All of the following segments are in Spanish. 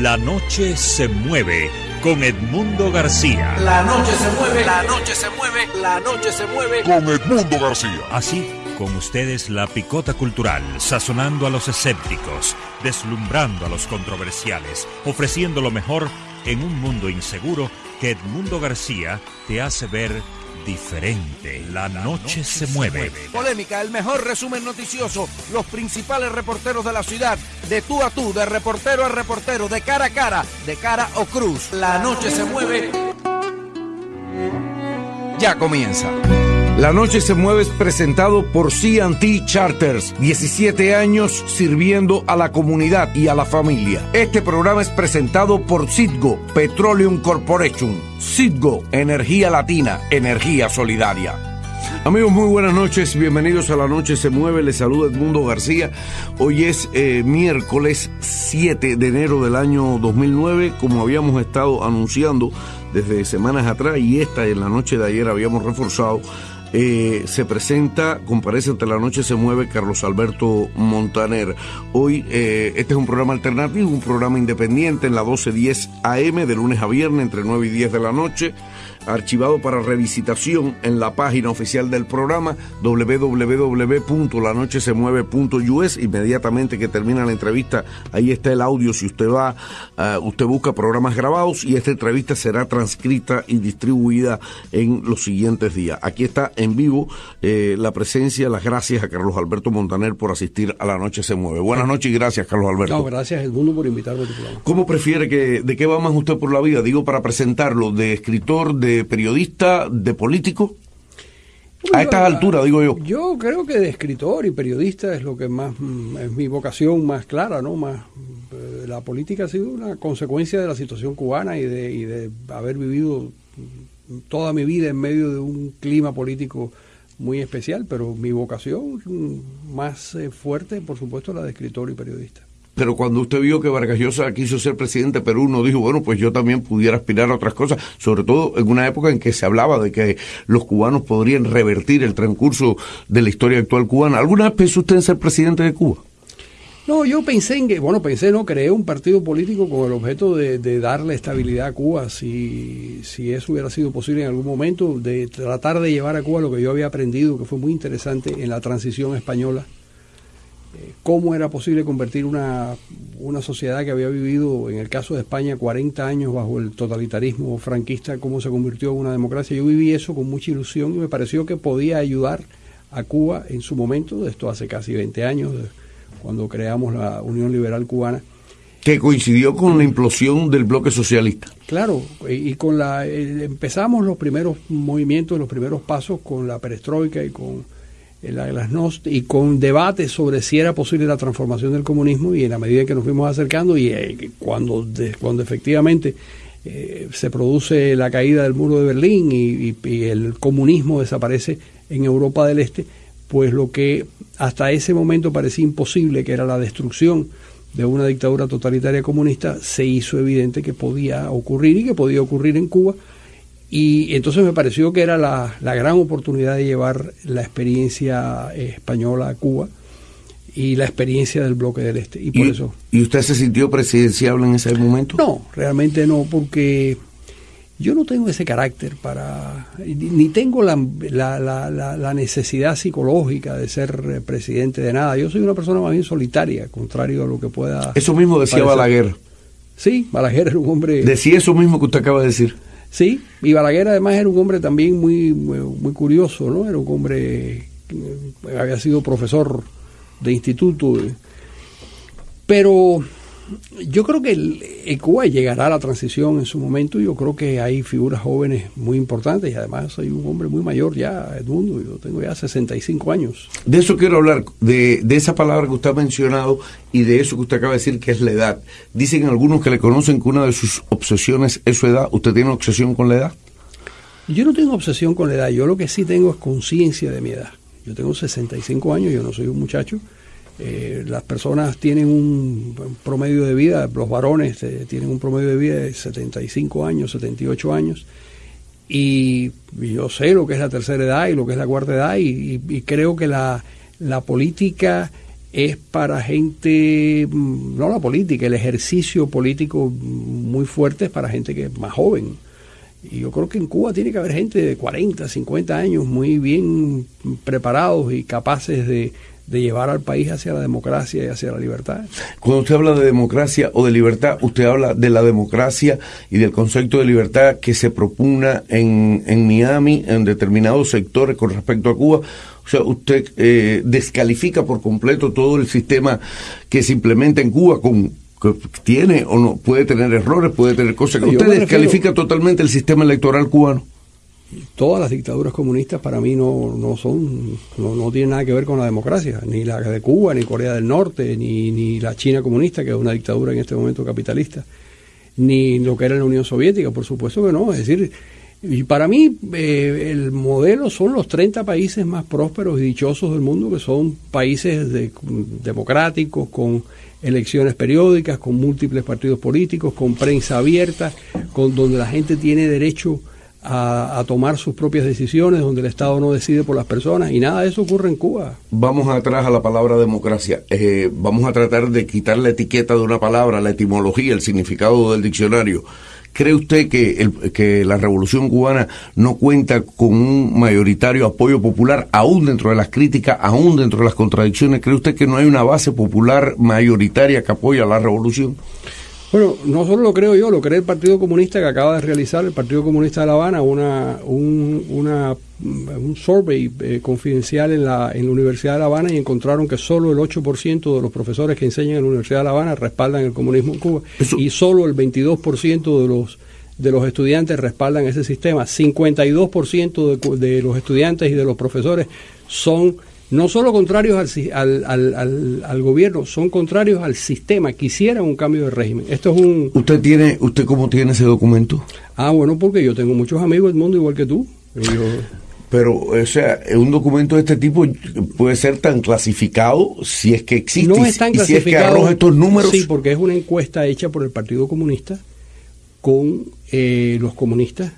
La noche se mueve con Edmundo García. La noche se mueve, la noche se mueve, la noche se mueve con Edmundo García. Así con ustedes la picota cultural, sazonando a los escépticos, deslumbrando a los controversiales, ofreciendo lo mejor en un mundo inseguro que Edmundo García te hace ver diferente. La noche se mueve. Polémica, el mejor resumen noticioso, los principales reporteros de la ciudad, de tú a tú, de reportero a reportero, de cara a cara, de cara o cruz. La noche se mueve. Ya comienza. La noche se mueve es presentado por CT Charters, 17 años sirviendo a la comunidad y a la familia. Este programa es presentado por Citgo Petroleum Corporation. Citgo, energía latina, energía solidaria. Amigos, muy buenas noches, bienvenidos a La Noche se mueve, les saluda Edmundo García. Hoy es eh, miércoles 7 de enero del año 2009, como habíamos estado anunciando desde semanas atrás y esta en la noche de ayer habíamos reforzado eh, se presenta, comparece ante la noche, se mueve Carlos Alberto Montaner. Hoy eh, este es un programa alternativo, un programa independiente en la 12.10 AM de lunes a viernes entre 9 y 10 de la noche archivado para revisitación en la página oficial del programa www.lanochesemueve.us. Inmediatamente que termina la entrevista, ahí está el audio. Si usted va, uh, usted busca programas grabados y esta entrevista será transcrita y distribuida en los siguientes días. Aquí está en vivo eh, la presencia, las gracias a Carlos Alberto Montaner por asistir a La Noche se mueve. Buenas noches y gracias, Carlos Alberto. No, gracias, Edmundo, por invitarme a tu programa. ¿Cómo prefiere que, de qué va más usted por la vida? Digo, para presentarlo, de escritor, de periodista, de político? a estas alturas, digo yo. Yo creo que de escritor y periodista es lo que más mm, es mi vocación más clara, ¿no? Más eh, la política ha sido una consecuencia de la situación cubana y de, y de haber vivido toda mi vida en medio de un clima político muy especial, pero mi vocación mm, más eh, fuerte, por supuesto, la de escritor y periodista pero cuando usted vio que Vargas Llosa quiso ser presidente de Perú, no dijo, bueno, pues yo también pudiera aspirar a otras cosas, sobre todo en una época en que se hablaba de que los cubanos podrían revertir el transcurso de la historia actual cubana. ¿Alguna vez pensó usted en ser presidente de Cuba? No, yo pensé en que, bueno, pensé, no, creé un partido político con el objeto de, darle estabilidad a Cuba, si, si eso hubiera sido posible en algún momento, de tratar de llevar a Cuba lo que yo había aprendido, que fue muy interesante en la transición española cómo era posible convertir una, una sociedad que había vivido, en el caso de España, 40 años bajo el totalitarismo franquista, cómo se convirtió en una democracia. Yo viví eso con mucha ilusión y me pareció que podía ayudar a Cuba en su momento, esto hace casi 20 años, cuando creamos la Unión Liberal Cubana. Que coincidió con la implosión del bloque socialista. Claro, y con la eh, empezamos los primeros movimientos, los primeros pasos con la perestroika y con y con debates sobre si era posible la transformación del comunismo y en la medida que nos fuimos acercando y eh, cuando, cuando efectivamente eh, se produce la caída del muro de Berlín y, el comunismo desaparece en Europa del Este, pues lo que hasta ese momento parecía imposible, que era la destrucción de una dictadura totalitaria comunista, se hizo evidente que podía ocurrir y que podía ocurrir en Cuba y entonces me pareció que era la, gran oportunidad de llevar la experiencia española a Cuba y la experiencia del bloque del Este. Y, por eso. ¿Y usted se sintió presidenciable en ese momento? No, realmente no, porque yo no tengo ese carácter para. ni tengo la, la, la, la necesidad psicológica de ser presidente de nada. Yo soy una persona más bien solitaria, contrario a lo que pueda. Eso mismo decía Balaguer. Sí, Balaguer era un hombre. Decía eso mismo que usted acaba de decir. Sí, y Balaguer además era un hombre también muy, muy, curioso, ¿no? Era un hombre que había sido profesor de instituto, pero yo creo que el, Cuba llegará a la transición en su momento. Yo creo que hay figuras jóvenes muy importantes y además soy un hombre muy mayor ya, Edmundo. Yo tengo ya 65 años. De eso quiero hablar, de, de esa palabra que usted ha mencionado y de eso que usted acaba de decir, que es la edad. Dicen algunos que le conocen que una de sus obsesiones es su edad. ¿Usted tiene obsesión con la edad? Yo no tengo obsesión con la edad. Yo lo que sí tengo es conciencia de mi edad. Yo tengo 65 años, yo no soy un muchacho eh, las personas tienen un promedio de vida, los varones eh, tienen un promedio de vida de 75 años, 78 años, y, yo sé lo que es la tercera edad y lo que es la cuarta edad, y, creo que la, política es para gente, mm, no la política, el ejercicio político muy fuerte es para gente que es más joven. Y yo creo que en Cuba tiene que haber gente de 40, 50 años muy bien preparados y capaces de, de llevar al país hacia la democracia y hacia la libertad. Cuando usted habla de democracia o de libertad, usted habla de la democracia y del concepto de libertad que se propugna en, en Miami, en determinados sectores con respecto a Cuba. O sea, usted eh, descalifica por completo todo el sistema que se implementa en Cuba con que tiene o no puede tener errores, puede tener cosas. ¿Usted descalifica totalmente el sistema electoral cubano? Todas las dictaduras comunistas para mí no, no son, no, no, tienen nada que ver con la democracia, ni la de Cuba, ni Corea del Norte, ni, ni la China comunista, que es una dictadura en este momento capitalista, ni lo que era la Unión Soviética, por supuesto que no. Es decir, y para mí eh, el modelo son los 30 países más prósperos y dichosos del mundo, que son países de, democráticos, con elecciones periódicas, con múltiples partidos políticos, con prensa abierta, con donde la gente tiene derecho a, tomar sus propias decisiones, donde el Estado no decide por las personas, y nada de eso ocurre en Cuba. Vamos atrás a la palabra democracia. Eh, vamos a tratar de quitar la etiqueta de una palabra, la etimología, el significado del diccionario. ¿Cree usted que, el, que la revolución cubana no cuenta con un mayoritario apoyo popular, aún dentro de las críticas, aún dentro de las contradicciones? ¿Cree usted que no hay una base popular mayoritaria que apoya la revolución? Bueno, no solo lo creo yo, lo cree el Partido Comunista que acaba de realizar el Partido Comunista de La Habana una, un, una, un survey eh, confidencial en la, en la Universidad de La Habana y encontraron que solo el 8% de los profesores que enseñan en la Universidad de La Habana respaldan el comunismo en Cuba y solo el 22% de los de los estudiantes respaldan ese sistema. 52% de, de los estudiantes y de los profesores son no solo contrarios al, al, al, al, gobierno, son contrarios al sistema, quisieran un cambio de régimen. Esto es un... ¿Usted tiene, usted cómo tiene ese documento? Ah, bueno, porque yo tengo muchos amigos del mundo igual que tú. Pero, o sea, un documento de este tipo puede ser tan clasificado si es que existe. No es tan clasificado. Si es que arroja estos números. Sí, porque es una encuesta hecha por el Partido Comunista con eh, los comunistas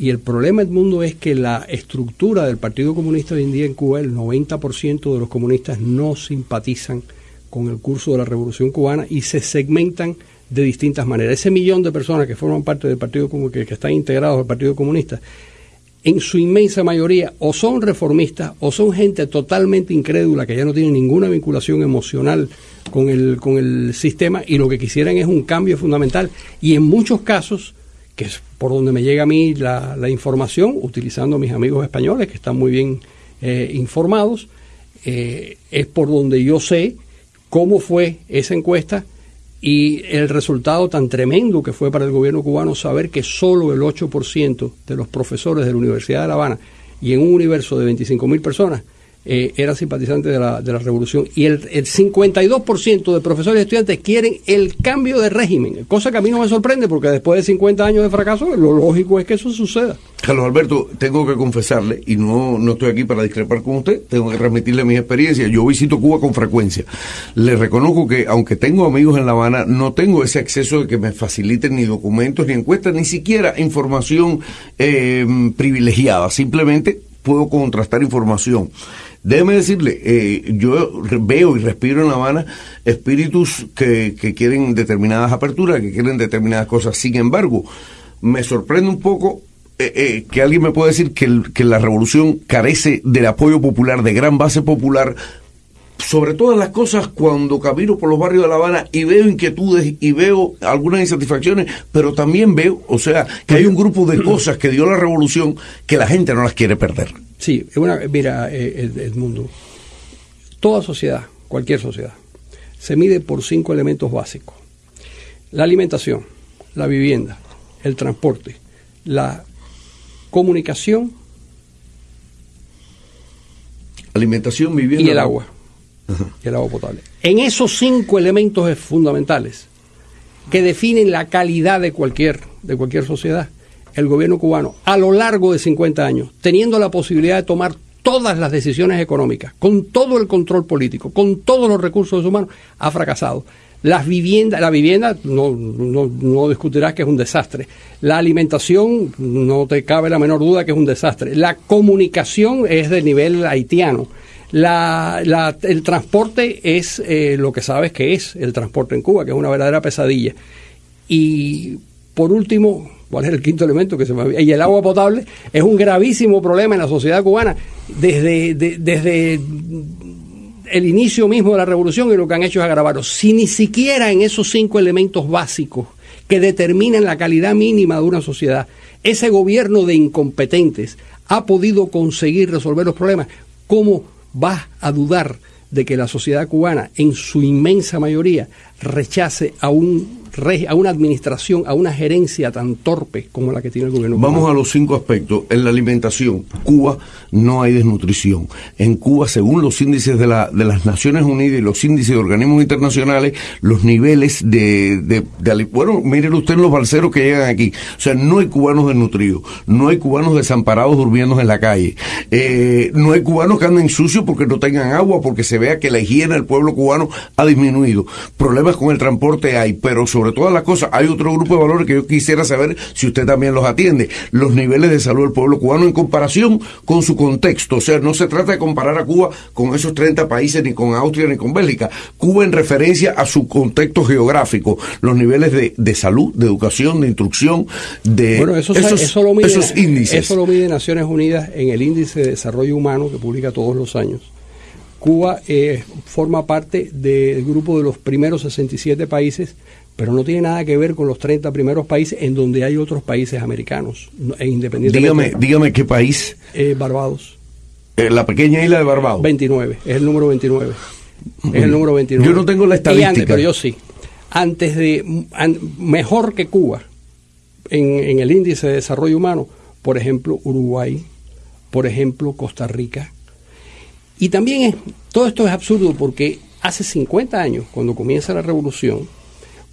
y el problema, mundo es que la estructura del Partido Comunista hoy en día en Cuba, el 90% de los comunistas no simpatizan con el curso de la Revolución Cubana y se segmentan de distintas maneras. Ese millón de personas que forman parte del Partido que, que están integrados al Partido Comunista, en su inmensa mayoría o son reformistas o son gente totalmente incrédula que ya no tiene ninguna vinculación emocional con el, con el sistema y lo que quisieran es un cambio fundamental. Y en muchos casos que por donde me llega a mí la, información, utilizando a mis amigos españoles que están muy bien eh, informados, eh, es por donde yo sé cómo fue esa encuesta y el resultado tan tremendo que fue para el gobierno cubano saber que solo el 8% de los profesores de la Universidad de La Habana y en un universo de 25.000 personas eh, era simpatizante de la, de la revolución y el, el 52% de profesores y estudiantes quieren el cambio de régimen, cosa que a mí no me sorprende porque después de 50 años de fracaso lo lógico es que eso suceda. Carlos Alberto, tengo que confesarle, y no, no estoy aquí para discrepar con usted, tengo que transmitirle mis experiencias. Yo visito Cuba con frecuencia. Le reconozco que, aunque tengo amigos en La Habana, no tengo ese acceso de que me faciliten ni documentos, ni encuestas, ni siquiera información eh, privilegiada. Simplemente puedo contrastar información. Déjeme decirle, eh, yo veo y respiro en La Habana espíritus que, que quieren determinadas aperturas, que quieren determinadas cosas. Sin embargo, me sorprende un poco eh, eh, que alguien me pueda decir que, que, la revolución carece del apoyo popular, de gran base popular, sobre todas las cosas cuando camino por los barrios de La Habana y veo inquietudes y veo algunas insatisfacciones, pero también veo, o sea, que hay un grupo de cosas que dio la revolución que la gente no las quiere perder. Sí, una, mira, eh, el, mundo, toda sociedad, cualquier sociedad, se mide por cinco elementos básicos. La alimentación, la vivienda, el transporte, la comunicación alimentación, vivienda y el agua. Y el agua potable. En esos cinco elementos fundamentales que definen la calidad de cualquier, de cualquier sociedad, el gobierno cubano a lo largo de 50 años, teniendo la posibilidad de tomar todas las decisiones económicas, con todo el control político, con todos los recursos humanos, ha fracasado. Las la vivienda no, no, no, discutirás que es un desastre. La alimentación, no te cabe la menor duda que es un desastre. La comunicación es de nivel haitiano. El transporte es eh, lo que sabes que es el transporte en Cuba, que es una verdadera pesadilla. Y por último, ¿cuál es el quinto elemento que se me Y el agua potable es un gravísimo problema en la sociedad cubana desde, desde el inicio mismo de la revolución y lo que han hecho es agravarlo. Si ni siquiera en esos cinco elementos básicos que determinan la calidad mínima de una sociedad, ese gobierno de incompetentes ha podido conseguir resolver los problemas, ¿cómo vas a dudar de que la sociedad cubana, en su inmensa mayoría, rechace a un a una administración, a una gerencia tan torpe como la que tiene el gobierno. Vamos a los cinco aspectos. En la alimentación, Cuba no hay desnutrición. En Cuba, según los índices de, la, de las Naciones Unidas y los índices de organismos internacionales, los niveles de, de, bueno, miren usted los balseros que llegan aquí. O sea, no hay cubanos desnutridos, no hay cubanos desamparados durmiendo en la calle, eh, no hay cubanos que anden sucios porque no tengan agua, porque se vea que la higiene del pueblo cubano ha disminuido. Problemas con el transporte hay, pero sobre sobre todas las cosas, hay otro grupo de valores que yo quisiera saber si usted también los atiende. Los niveles de salud del pueblo cubano en comparación con su contexto. O sea, no se trata de comparar a Cuba con esos 30 países, ni con Austria, ni con Bélgica. Cuba en referencia a su contexto geográfico, los niveles de, de salud, de educación, de instrucción, de esos, esos índices. Eso lo mide Naciones Unidas en el índice de desarrollo humano que publica todos los años. Cuba eh, forma parte del grupo de los primeros 67 países pero no tiene nada que ver con los 30 primeros países en donde hay otros países americanos e independientemente. Dígame, dígame qué país. Eh, Barbados. Eh, la pequeña isla de Barbados. 29, es el número 29. Es el número 29. Yo no tengo la estadística. pero yo sí. Antes de, mejor que Cuba, en, en el índice de desarrollo humano, por ejemplo, Uruguay, por ejemplo, Costa Rica. Y también es, todo esto es absurdo porque hace 50 años, cuando comienza la revolución,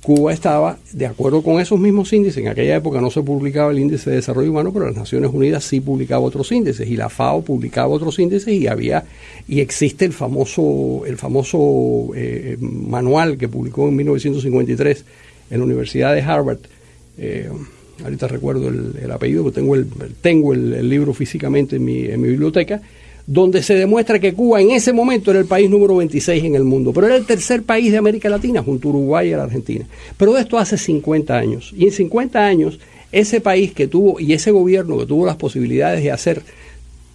Cuba estaba de acuerdo con esos mismos índices. En aquella época no se publicaba el índice de desarrollo humano, pero las Naciones Unidas sí publicaba otros índices y la FAO publicaba otros índices y había y existe el famoso el famoso eh, manual que publicó en 1953 en la Universidad de Harvard. Eh, ahorita recuerdo el, apellido, tengo el tengo el, libro físicamente en mi, en mi biblioteca donde se demuestra que Cuba en ese momento era el país número 26 en el mundo, pero era el tercer país de América Latina junto a Uruguay y a la Argentina. Pero esto hace 50 años. Y en 50 años, ese país que tuvo y ese gobierno que tuvo las posibilidades de hacer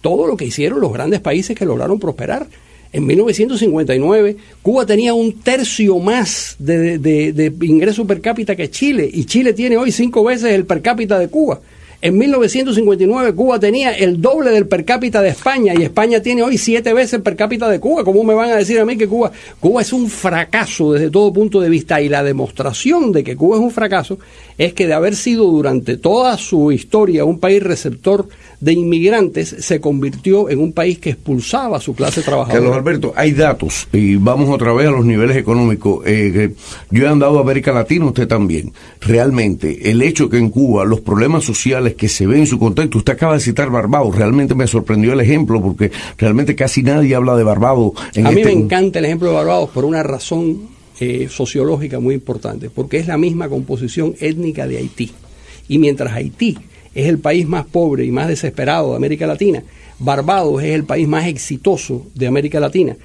todo lo que hicieron los grandes países que lograron prosperar. En 1959, Cuba tenía un tercio más de, de ingreso per cápita que Chile, y Chile tiene hoy cinco veces el per cápita de Cuba. En 1959 Cuba tenía el doble del per cápita de España y España tiene hoy siete veces el per cápita de Cuba. ¿Cómo me van a decir a mí que Cuba, Cuba es un fracaso desde todo punto de vista? Y la demostración de que Cuba es un fracaso es que de haber sido durante toda su historia un país receptor de inmigrantes se convirtió en un país que expulsaba a su clase trabajadora. Carlos Alberto, hay datos y vamos otra vez a los niveles económicos. Eh, yo he andado a América Latina, usted también. Realmente, el hecho que en Cuba los problemas sociales que se ven en su contexto, usted acaba de citar Barbados, realmente me sorprendió el ejemplo porque realmente casi nadie habla de Barbados. En a mí este me encanta el ejemplo de Barbados por una razón eh, sociológica muy importante, porque es la misma composición étnica de Haití. Y mientras Haití es el país más pobre y más desesperado de América Latina. Barbados es el país más exitoso de América Latina,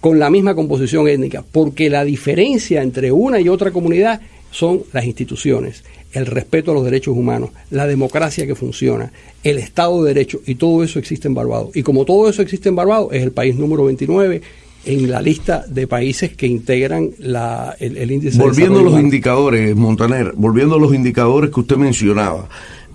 con la misma composición étnica, porque la diferencia entre una y otra comunidad son las instituciones, el respeto a los derechos humanos, la democracia que funciona, el Estado de Derecho, y todo eso existe en Barbados. Y como todo eso existe en Barbados, es el país número 29 en la lista de países que integran la, el, índice volviendo a los indicadores, Montaner, volviendo a los indicadores que usted mencionaba,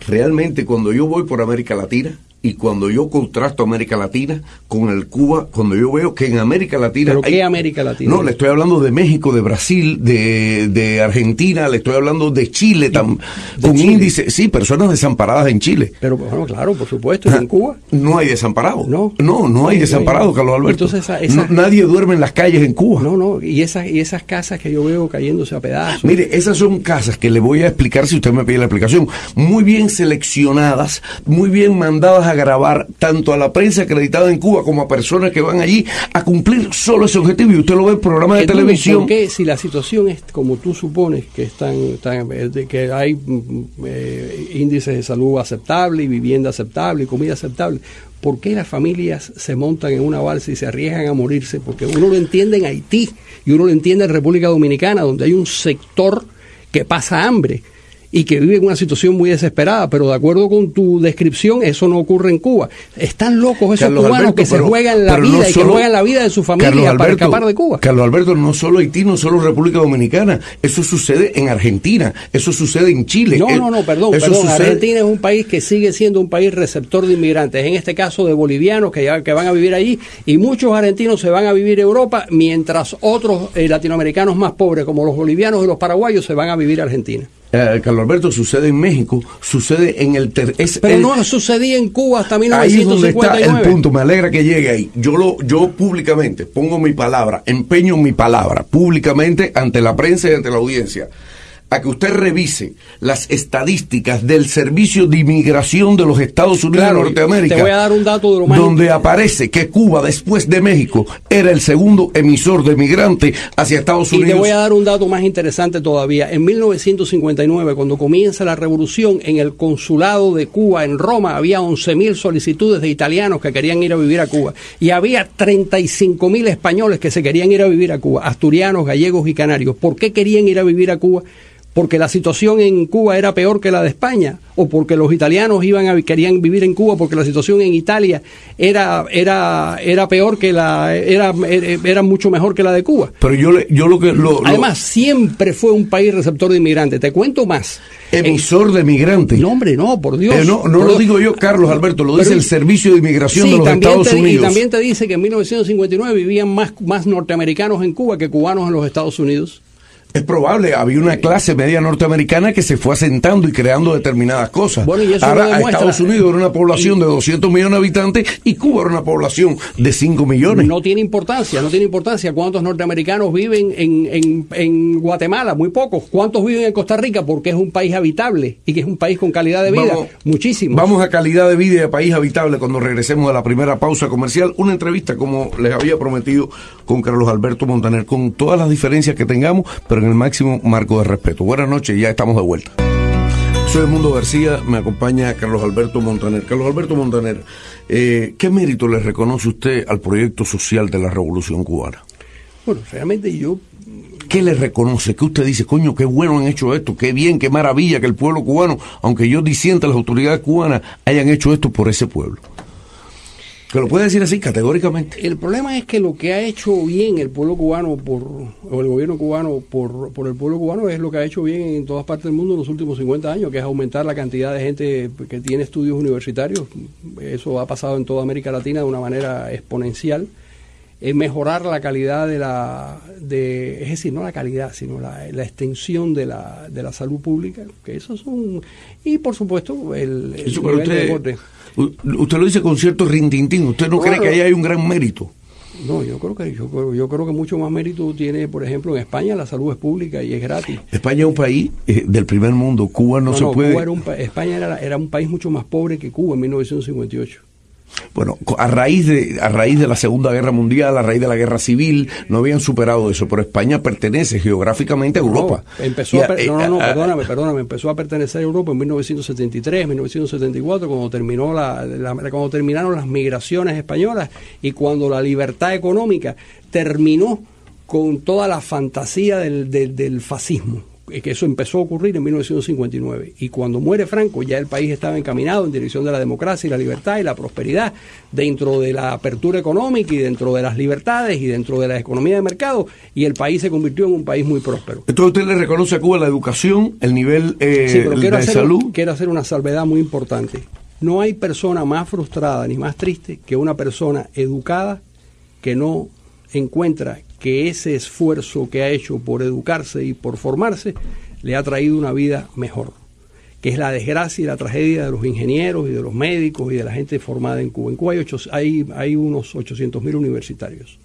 realmente cuando yo voy por América Latina, y cuando yo contrasto América Latina con el Cuba, cuando yo veo que en América Latina... ¿Pero qué América Latina? No, le estoy hablando de México, de Brasil, de, de Argentina, le estoy hablando de Chile, con índice... Sí, personas desamparadas en Chile. Pero bueno, claro, por supuesto, ¿y en Cuba? No hay desamparados. No, no, no hay desamparados, Carlos Alberto. Entonces nadie duerme en las calles en Cuba. No, no, y esas, y esas casas que yo veo cayéndose a pedazos. Mire, esas son casas que le voy a explicar si usted me pide la explicación, muy bien seleccionadas, muy bien mandadas a a grabar tanto a la prensa acreditada en Cuba como a personas que van allí a cumplir solo ese objetivo. Y usted lo ve en programas de televisión. ¿Por qué si la situación es como tú supones que están, que hay mm, eh, índices de salud aceptables y vivienda aceptable y comida aceptable? ¿Por qué las familias se montan en una balsa y se arriesgan a morirse? Porque uno lo entiende en Haití y uno lo entiende en República Dominicana, donde hay un sector que pasa hambre y que vive en una situación muy desesperada, pero de acuerdo con tu descripción, eso no ocurre en Cuba. Están locos esos cubanos que se juegan la vida y que juegan la vida de su familia para escapar de Cuba. Carlos Alberto, no solo Haití, no solo República Dominicana, eso sucede en Argentina, eso sucede en Chile. No, no, no, perdón, perdón. Argentina es un país que sigue siendo un país receptor de inmigrantes, en este caso de bolivianos que, ya, que van a vivir allí, y muchos argentinos se van a vivir en Europa, mientras otros eh, latinoamericanos más pobres, como los bolivianos y los paraguayos, se van a vivir a Argentina eh, Carlos Alberto, sucede en México, sucede en el... Pero no sucedía en Cuba hasta 1959. Ahí es donde está el punto, me alegra que llegue ahí. Yo, lo, yo públicamente pongo mi palabra, empeño mi palabra, públicamente ante la prensa y ante la audiencia a que usted revise las estadísticas del Servicio de Inmigración de los Estados Unidos de Norteamérica. Te voy a dar un dato de lo más Donde aparece que Cuba, después de México, era el segundo emisor de migrantes hacia Estados Unidos. Y te voy a dar un dato más interesante todavía. En 1959, cuando comienza la revolución, en el consulado de Cuba en Roma había 11.000 solicitudes de italianos que querían ir a vivir a Cuba. Y había 35.000 españoles que se querían ir a vivir a Cuba, asturianos, gallegos y canarios. ¿Por qué querían ir a vivir a Cuba? Porque la situación en Cuba era peor que la de España, o porque los italianos iban a, querían vivir en Cuba porque la situación en Italia era, era, era peor que la, era, era mucho mejor que la de Cuba. Pero yo, yo lo que... Además, siempre fue un país receptor de inmigrantes. Te cuento más. Emisor de migrantes. No, hombre, no, por Dios. Eh, no no lo digo yo, Carlos Alberto, lo dice el Servicio de Inmigración de los Estados Unidos. Y también te dice que en 1959 vivían más, más norteamericanos en Cuba que cubanos en los Estados Unidos. Es probable, había una clase media norteamericana que se fue asentando y creando determinadas cosas. Bueno, y eso Ahora, Estados Unidos era una población de 200 millones de habitantes y Cuba era una población de 5 millones. No tiene importancia, no tiene importancia cuántos norteamericanos viven en, en, Guatemala, muy pocos. ¿Cuántos viven en Costa Rica? Porque es un país habitable y que es un país con calidad de vida. Muchísimo. Vamos a calidad de vida y a país habitable cuando regresemos a la primera pausa comercial. Una entrevista, como les había prometido, con Carlos Alberto Montaner, con todas las diferencias que tengamos, pero en el máximo marco de respeto. Buenas noches, ya estamos de vuelta. Soy Mundo García, me acompaña Carlos Alberto Montaner. Carlos Alberto Montaner, eh, ¿qué mérito le reconoce usted al proyecto social de la Revolución Cubana? Bueno, realmente yo... ¿Qué le reconoce? ¿Qué usted dice? Coño, qué bueno han hecho esto, qué bien, qué maravilla que el pueblo cubano, aunque yo disienta las autoridades cubanas, hayan hecho esto por ese pueblo. Que lo puede decir así categóricamente. El problema es que lo que ha hecho bien el pueblo cubano por, o el gobierno cubano por, por el pueblo cubano es lo que ha hecho bien en todas partes del mundo en los últimos 50 años, que es aumentar la cantidad de gente que tiene estudios universitarios. Eso ha pasado en toda América Latina de una manera exponencial. Es mejorar la calidad de la, de, es decir, no la calidad, sino la, extensión de la, de la salud pública, que eso son, y por supuesto el, el nivel de Usted lo dice con cierto rintintín. ¿Usted no cree que ahí hay un gran mérito? No, yo creo que yo, yo, creo que mucho más mérito tiene, por ejemplo, en España la salud es pública y es gratis. España es un país eh, del primer mundo. Cuba no, se puede. España era, era un país mucho más pobre que Cuba en 1958. Bueno, a raíz de a raíz de la Segunda Guerra Mundial, a raíz de la Guerra Civil, no habían superado eso, pero España pertenece geográficamente a Europa. No, empezó a, no, no, no, perdóname, perdóname, empezó a pertenecer a Europa en 1973, 1974, cuando terminó la, cuando terminaron las migraciones españolas y cuando la libertad económica terminó con toda la fantasía del, del fascismo que eso empezó a ocurrir en 1959. Y cuando muere Franco, ya el país estaba encaminado en dirección de la democracia y la libertad y la prosperidad, dentro de la apertura económica y dentro de las libertades y dentro de la economía de mercado, y el país se convirtió en un país muy próspero. Entonces usted le reconoce a Cuba la educación, el nivel eh, de salud. Quiero hacer una salvedad muy importante. No hay persona más frustrada ni más triste que una persona educada que no encuentra que ese esfuerzo que ha hecho por educarse y por formarse le ha traído una vida mejor, que es la desgracia y la tragedia de los ingenieros y de los médicos y de la gente formada en Cuba. En Cuba hay, hay, unos 800 mil universitarios.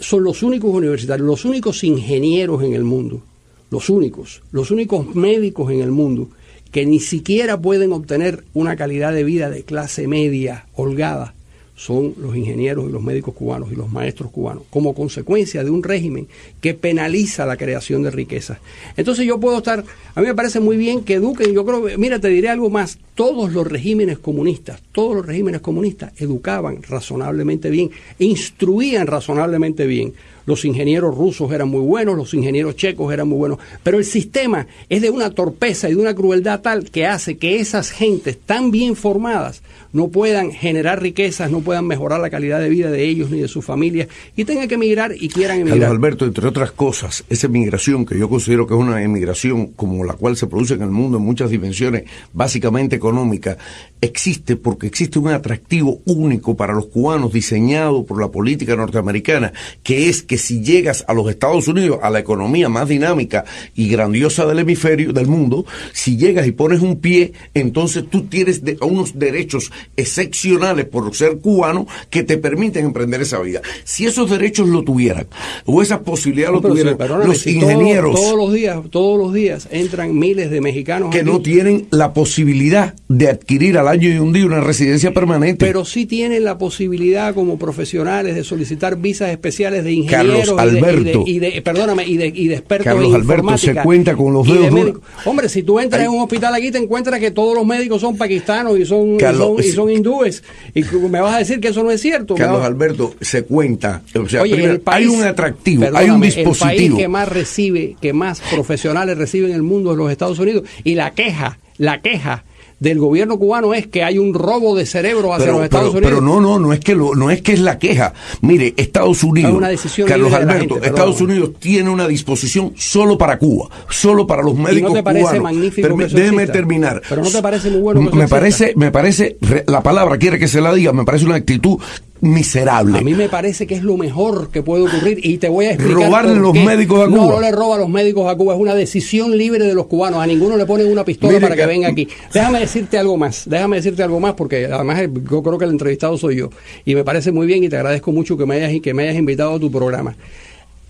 son los únicos universitarios, los únicos ingenieros en el mundo, los únicos, los únicos médicos en el mundo que ni siquiera pueden obtener una calidad de vida de clase media holgada son los ingenieros y los médicos cubanos y los maestros cubanos, como consecuencia de un régimen que penaliza la creación de riqueza. Entonces yo puedo estar, a mí me parece muy bien que eduquen, yo creo, mira, te diré algo más, todos los regímenes comunistas, todos los regímenes comunistas educaban razonablemente bien, instruían razonablemente bien los ingenieros rusos eran muy buenos, los ingenieros checos eran muy buenos, pero el sistema es de una torpeza y de una crueldad tal que hace que esas gentes tan bien formadas no puedan generar riquezas, no puedan mejorar la calidad de vida de ellos ni de sus familias y tengan que emigrar y quieran emigrar. Carlos Alberto, entre otras cosas, esa emigración que yo considero que es una emigración como la cual se produce en el mundo en muchas dimensiones, básicamente económica, existe porque existe un atractivo único para los cubanos diseñado por la política norteamericana, que es que si llegas a los Estados Unidos, a la economía más dinámica y grandiosa del hemisferio, del mundo, si llegas y pones un pie, entonces tú tienes unos derechos excepcionales por ser cubano que te permiten emprender esa vida. Si esos derechos lo tuvieran, o esa posibilidad lo tuvieran, los ingenieros... Todos, los días, todos los días entran miles de mexicanos que no tienen la posibilidad de adquirir al año y un día una residencia permanente. Pero sí tienen la posibilidad como profesionales de solicitar visas especiales de ingenieros Carlos Alberto. Y de, perdóname, y de, y de expertos Carlos Alberto se cuenta con los dedos. Hombre, si tú entras en un hospital aquí, te encuentras que todos los médicos son pakistanos y son, y son, hindúes. Y me vas a decir que eso no es cierto. Carlos Alberto, se cuenta. O sea, hay un atractivo, hay un dispositivo. El país que más recibe, que más profesionales recibe en el mundo es los Estados Unidos. Y la queja, la queja del gobierno cubano es que hay un robo de cerebro hacia los Estados Unidos. Pero no, no, no es que no es que es la queja. Mire, Estados Unidos, Carlos Alberto, Estados Unidos tiene una disposición solo para Cuba, solo para los médicos ¿Y no te parece magnífico Déjeme terminar. Pero no te parece muy bueno que Me parece, me parece, la palabra quiere que se la diga, me parece una actitud miserable. A mí me parece que es lo mejor que puede ocurrir y te voy a explicar. Robarle los médicos a Cuba. No, no le roba a los médicos a Cuba, es una decisión libre de los cubanos. A ninguno le ponen una pistola para que, venga aquí. Déjame decirte algo más, déjame decirte algo más porque además yo creo que el entrevistado soy yo y me parece muy bien y te agradezco mucho que me hayas, que me hayas invitado a tu programa.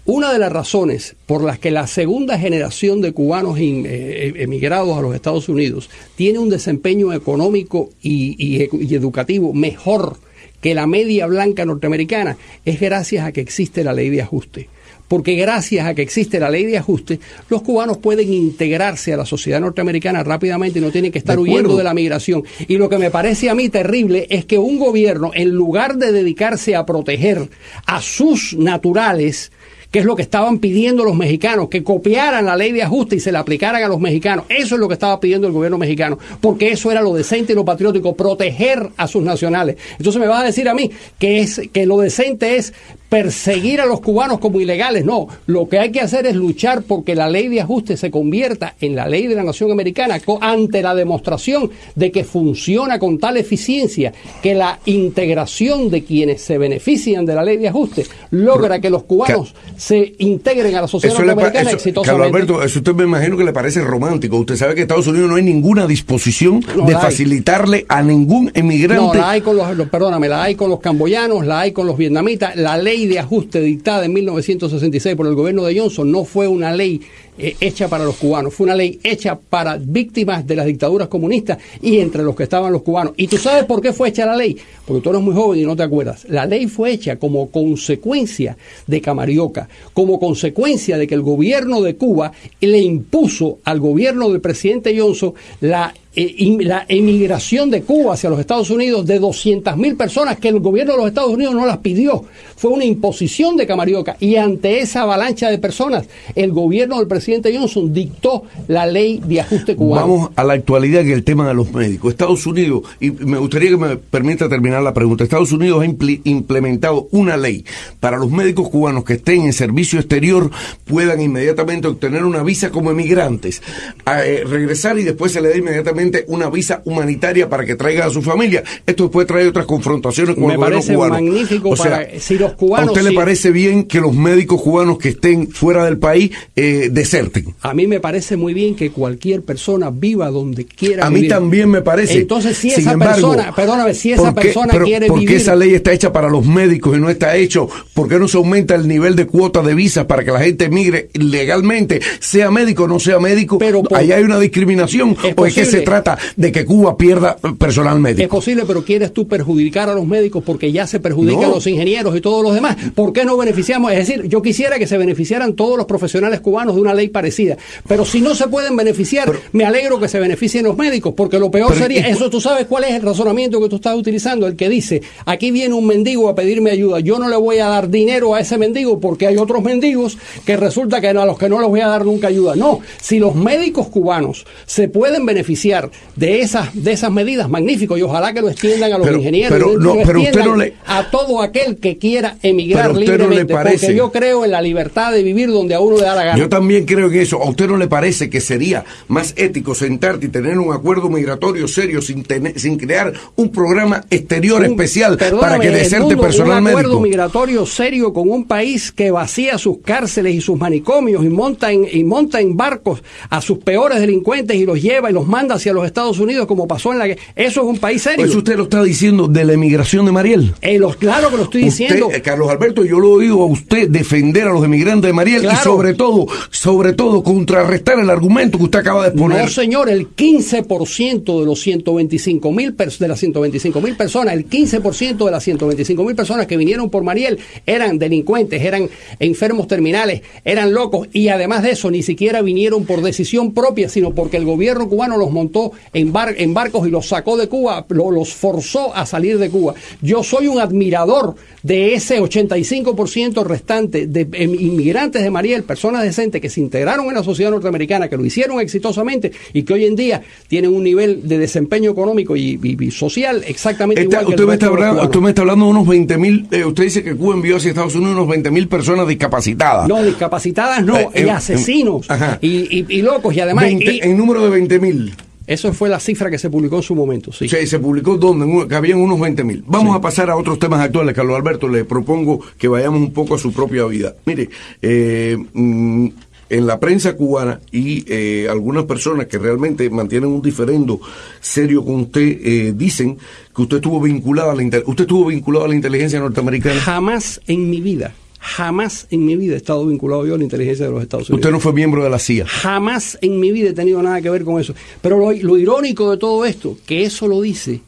Una de las razones por las que la segunda generación de cubanos eh, emigrados a los Estados Unidos tiene un desempeño económico y, y educativo mejor que la media blanca norteamericana es gracias a que existe la ley de ajuste. Porque gracias a que existe la ley de ajuste, los cubanos pueden integrarse a la sociedad norteamericana rápidamente y no tienen que estar huyendo de la migración. Y lo que me parece a mí terrible es que un gobierno, en lugar de dedicarse a proteger a sus naturales, que es lo que estaban pidiendo los mexicanos, que copiaran la ley de ajuste y se la aplicaran a los mexicanos. Eso es lo que estaba pidiendo el gobierno mexicano, porque eso era lo decente y lo patriótico, proteger a sus nacionales. Entonces me vas a decir a mí que es que lo decente es perseguir a los cubanos como ilegales. No, lo que hay que hacer es luchar porque la ley de ajuste se convierta en la ley de la nación americana ante la demostración de que funciona con tal eficiencia que la integración de quienes se benefician de la ley de ajuste logra que los cubanos se integren a la sociedad norteamericana exitosamente. Carlos Alberto, eso usted me imagino que le parece romántico. Usted sabe que Estados Unidos no hay ninguna disposición de facilitarle a ningún emigrante. No, la hay con los, perdóname, la hay con los camboyanos, la hay con los vietnamitas. La ley de ajuste dictada en 1966 por el gobierno de Johnson no fue una ley eh, hecha para los cubanos, fue una ley hecha para víctimas de las dictaduras comunistas y entre los que estaban los cubanos. ¿Y tú sabes por qué fue hecha la ley? Porque tú eres muy joven y no te acuerdas. La ley fue hecha como consecuencia de Camarioca, como consecuencia de que el gobierno de Cuba le impuso al gobierno del presidente Johnson la eh, la emigración de Cuba hacia los Estados Unidos de 200.000 personas que el gobierno de los Estados Unidos no las pidió. Fue una imposición de Camarioca y ante esa avalancha de personas, el gobierno del presidente Johnson dictó la ley de ajuste cubano. Vamos a la actualidad que el tema de los médicos. Estados Unidos, y me gustaría que me permita terminar la pregunta, Estados Unidos ha implementado una ley para los médicos cubanos que estén en servicio exterior puedan inmediatamente obtener una visa como emigrantes, eh, regresar y después se le da inmediatamente una visa humanitaria para que traiga a su familia. Esto puede traer otras confrontaciones con Me el parece magnífico para, si los cubanos... ¿A usted le parece bien que los médicos cubanos que estén fuera del país eh, deserten? A mí me parece muy bien que cualquier persona viva donde quiera A mí también me parece. Entonces, si esa persona, perdóname, si esa persona quiere vivir... Porque esa ley está hecha para los médicos y no está hecho ¿Por qué no se aumenta el nivel de cuota de visas para que la gente migre legalmente, sea médico o no sea médico? Pero por- ahí hay una discriminación Es o es que se trata de que Cuba pierda personal Es médico. posible, pero quieres tú perjudicar a los médicos porque ya se perjudican No. los ingenieros y todos los demás. ¿Por qué no beneficiamos? Es decir, yo quisiera que se beneficiaran todos los profesionales cubanos de una ley parecida. Pero si no se pueden beneficiar, me alegro que se beneficien los médicos, porque lo peor Pero, sería, ¿y cu- eso tú sabes cuál es el razonamiento que tú estás utilizando, el que dice, aquí viene un mendigo a pedirme ayuda, yo no le voy a dar dinero a ese mendigo porque hay otros mendigos que resulta que a los que no les voy a dar nunca ayuda. No, si los médicos cubanos se pueden beneficiar de esas, de esas medidas, magnífico, y ojalá que lo extiendan a los Pero- ingenieros, pero y no, lo pero usted extiendan no le- a todo aquel que quiera emigrar Pero a usted no le libremente, parece- porque yo creo en la libertad de vivir donde a uno le da la gana. Yo también creo en eso. ¿A usted no le parece que sería más ético sentarte y tener un acuerdo migratorio serio sin, tener- sin crear un programa exterior Un- especial para que deserte personal un acuerdo médico? migratorio serio con un país que vacía sus cárceles y sus manicomios y monta en, y monta en barcos a sus peores delincuentes y los lleva y los manda hacia los Estados Unidos como pasó en la que eso es un país serio. Pues usted lo está diciendo de la emigración de Mariel. Eh, los- claro que lo estoy diciendo. Usted, eh, Carlos Alberto, yo lo he oído a usted defender a los emigrantes de Mariel y sobre todo, sobre todo contrarrestar el argumento que usted acaba de exponer. No, señor, el 15% de los 125 mil de las 125 mil personas, el 15% de las 125 mil personas que vinieron por Mariel eran delincuentes, eran enfermos terminales, eran locos y además de eso ni siquiera vinieron por decisión propia, sino porque el gobierno cubano los montó en, bar- en barcos y los sacó de Cuba, lo- los forzó a salir de Cuba. Yo soy un admirador de ese 85% restante de em, inmigrantes de Mariel, personas decentes que se integraron en la sociedad norteamericana, que lo hicieron exitosamente y que hoy en día tienen un nivel de desempeño económico y, y- y social exactamente igual que usted, el me está hablando, usted me está hablando de unos 20 mil, usted dice que Cuba envió hacia Estados Unidos unos 20 mil personas discapacitadas. No, discapacitadas no, Eh, y eh, asesinos ajá. y, locos y además 20 y- en número de 20 mil. Eso fue la cifra que se publicó en su momento, sí. Sí, se publicó donde, que habían unos 20 mil. Vamos a pasar a otros temas actuales, Carlos Alberto. Le propongo que vayamos un poco a su propia vida. Mire, eh, mm, en la prensa cubana y eh, algunas personas que realmente mantienen un diferendo serio con usted eh, dicen que usted estuvo vinculado a la usted estuvo vinculado a la inteligencia norteamericana. Jamás en mi vida, jamás en mi vida he estado vinculado yo a la inteligencia de los Estados Unidos. Usted no fue miembro de la CIA. Jamás en mi vida he tenido nada que ver con eso. Pero lo, lo irónico de todo esto, que eso lo dice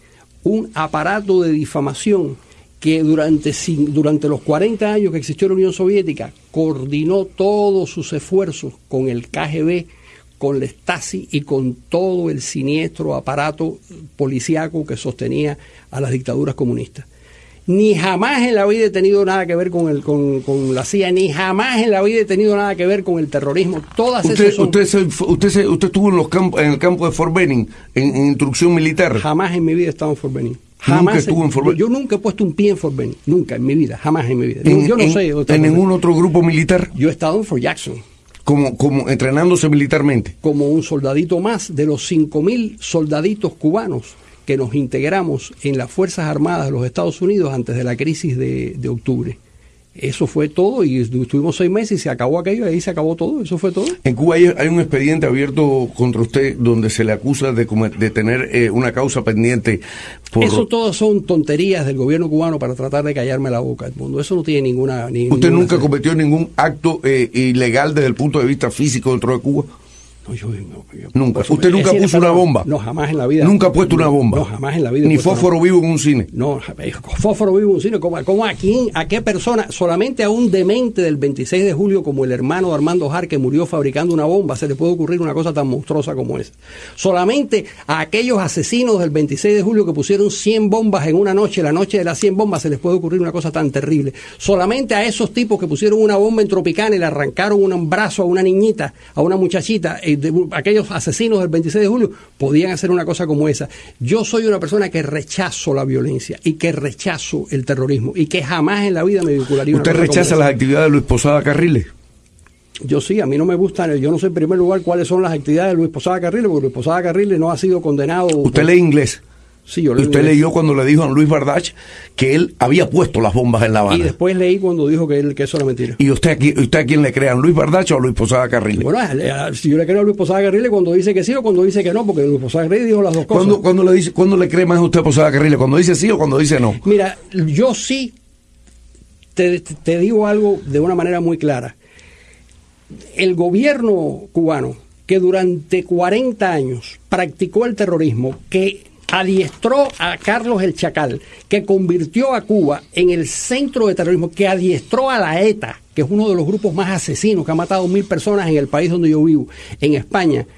un aparato de difamación que durante, durante los 40 años que existió la Unión Soviética coordinó todos sus esfuerzos con el KGB, con la Stasi y con todo el siniestro aparato policíaco que sostenía a las dictaduras comunistas ni jamás en la vida he tenido nada que ver con el con, con la CIA, ni jamás en la vida he tenido nada que ver con el terrorismo. Todas Usted, esas son usted, se- usted, se- usted estuvo en, los campos, en el campo de Fort Benning, en, en instrucción militar. jamás en mi vida he estado en Fort Benning. Nunca Jamás estuvo en Fort Benning. yo nunca he puesto un pie en Fort Benning, nunca en mi vida, jamás en mi vida. Yo- En, yo no sé. en ningún otro grupo militar, Yo he estado en Fort Jackson como, como entrenándose militarmente. como un soldadito más de los 5.000 soldaditos cubanos que nos integramos en las Fuerzas Armadas de los Estados Unidos antes de la crisis de, de octubre. Eso fue todo y estuvimos seis meses y se acabó aquello, ahí se acabó todo, eso fue todo. En Cuba hay, hay un expediente abierto contra usted donde se le acusa de, comer- de tener eh, una causa pendiente por... Eso todas son tonterías del gobierno cubano para tratar de callarme la boca mundo. Eso no tiene ninguna... ni- ¿Usted ninguna nunca cometió ningún acto eh, ilegal desde el punto de vista físico dentro de Cuba? No, yo- no, yo- Nunca. supuesto. ¿Usted nunca puso una bomba? No, jamás en la vida. ¿Nunca ha puesto una bomba? No, jamás en la vida. Ni una fósforo vivo en un cine. No, eh, fósforo vivo en un cine. ¿Cómo, cómo a quién, a qué persona? Solamente a un demente del 26 de julio como el hermano de Armando Jar que murió fabricando una bomba se le puede ocurrir una cosa tan monstruosa como esa. Solamente a aquellos asesinos del 26 de julio que pusieron 100 bombas en una noche, la noche de las 100 bombas, se les puede ocurrir una cosa tan terrible. Solamente a esos tipos que pusieron una bomba en Tropicana y le arrancaron un brazo a una niñita, a una muchachita, eh, de- aquellos asesinos del 26 de julio podían hacer una cosa como esa. Yo soy una persona que rechazo la violencia y que rechazo el terrorismo y que jamás en la vida me vincularía ¿Usted rechaza las actividades de Luis Posada Carriles? Yo sí, a mí no me gustan, yo no sé en primer lugar cuáles son las actividades de Luis Posada Carriles, porque Luis Posada Carriles no ha sido condenado. ¿Usted por- lee inglés? Sí, yo leo Usted leyó cuando le dijo a Luis Bardach que él había puesto las bombas en La Y Habana. después leí cuando dijo que, él, que eso era mentira. ¿Y usted, aquí, usted a quién le cree? ¿A Luis Bardach o a Luis Posada Carriles? Bueno, si yo le creo a Luis Posada Carriles cuando dice que sí o cuando dice que no, porque Luis Posada Carriles dijo las dos cosas. ¿Cuándo, cuándo le dice, ¿Cuándo le cree más a usted a Posada Carriles? ¿Cuando dice sí o cuando dice no? Mira, yo sí te, te digo algo de una manera muy clara. El gobierno cubano, que durante 40 años practicó el terrorismo, que adiestró a Carlos el Chacal, que convirtió a Cuba en el centro de terrorismo, que adiestró a la ETA, que es uno de los grupos más asesinos, que ha matado mil personas en el país donde yo vivo, en España,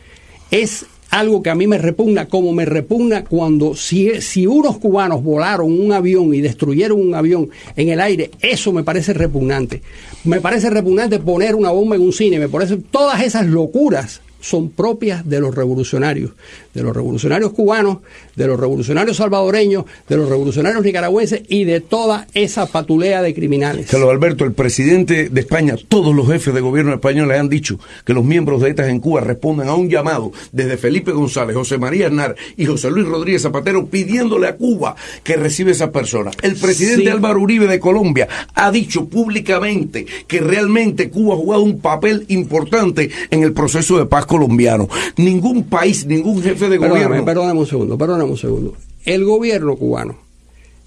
es algo que a mí me repugna, como me repugna cuando si, si unos cubanos volaron un avión y destruyeron un avión en el aire, eso me parece repugnante. Me parece repugnante poner una bomba en un cine, me parece todas esas locuras son propias de los revolucionarios, de los revolucionarios cubanos, de los revolucionarios salvadoreños, de los revolucionarios nicaragüenses y de toda esa patulea de criminales. Carlos Alberto, el presidente de España, todos los jefes de gobierno español le han dicho que los miembros de ETA en Cuba respondan a un llamado desde Felipe González, José María Aznar y José Luis Rodríguez Zapatero pidiéndole a Cuba que reciba esas personas. El presidente Sí. Álvaro Uribe de Colombia ha dicho públicamente que realmente Cuba ha jugado un papel importante en el proceso de paz colombiano. Ningún país, ningún jefe de Perdóname, gobierno. perdóname un segundo, perdóname un segundo. El gobierno cubano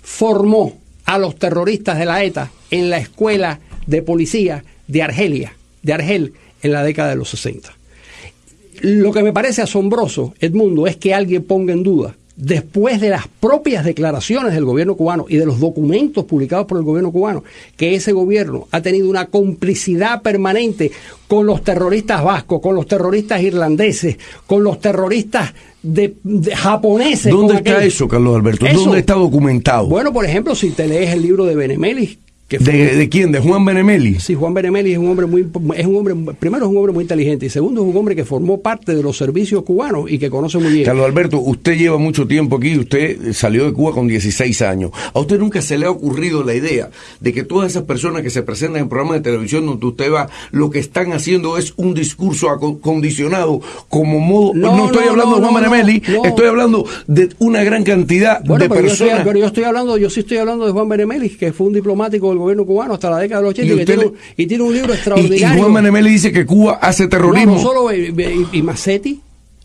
formó a los terroristas de la ETA en la escuela de policía de Argelia, de Argel, en la década de los 60. Lo que me parece asombroso, Edmundo, es que alguien ponga en duda, después de las propias declaraciones del gobierno cubano y de los documentos publicados por el gobierno cubano, que ese gobierno ha tenido una complicidad permanente con los terroristas vascos, con los terroristas irlandeses, con los terroristas de, de- japoneses. ¿Dónde está eso, Carlos Alberto? Eso. ¿Dónde está documentado? Bueno, por ejemplo, si te lees el libro de Benemelis, que fue ¿De, de quién? ¿De Juan Benemeli? Sí, Juan Benemeli es un hombre muy es un hombre primero es un hombre muy inteligente y segundo es un hombre que formó parte de los servicios cubanos y que conoce muy bien. Carlos Alberto, usted lleva mucho tiempo aquí, usted salió de Cuba con 16 años. ¿A usted nunca se le ha ocurrido la idea de que todas esas personas que se presentan en programas de televisión donde usted va, lo que están haciendo es un discurso acondicionado como modo... No, No, estoy no, hablando no, de Juan Benemeli, estoy hablando de una gran cantidad Bueno, de pero yo, estoy, personas... pero yo estoy hablando, yo sí estoy hablando de Juan Benemeli, que fue un diplomático del gobierno cubano hasta la década de los 80 Y que tiene, le- y tiene un libro y, y extraordinario. Juan Benemeli dice que Cuba hace terrorismo no solo eh, y, y Massetti,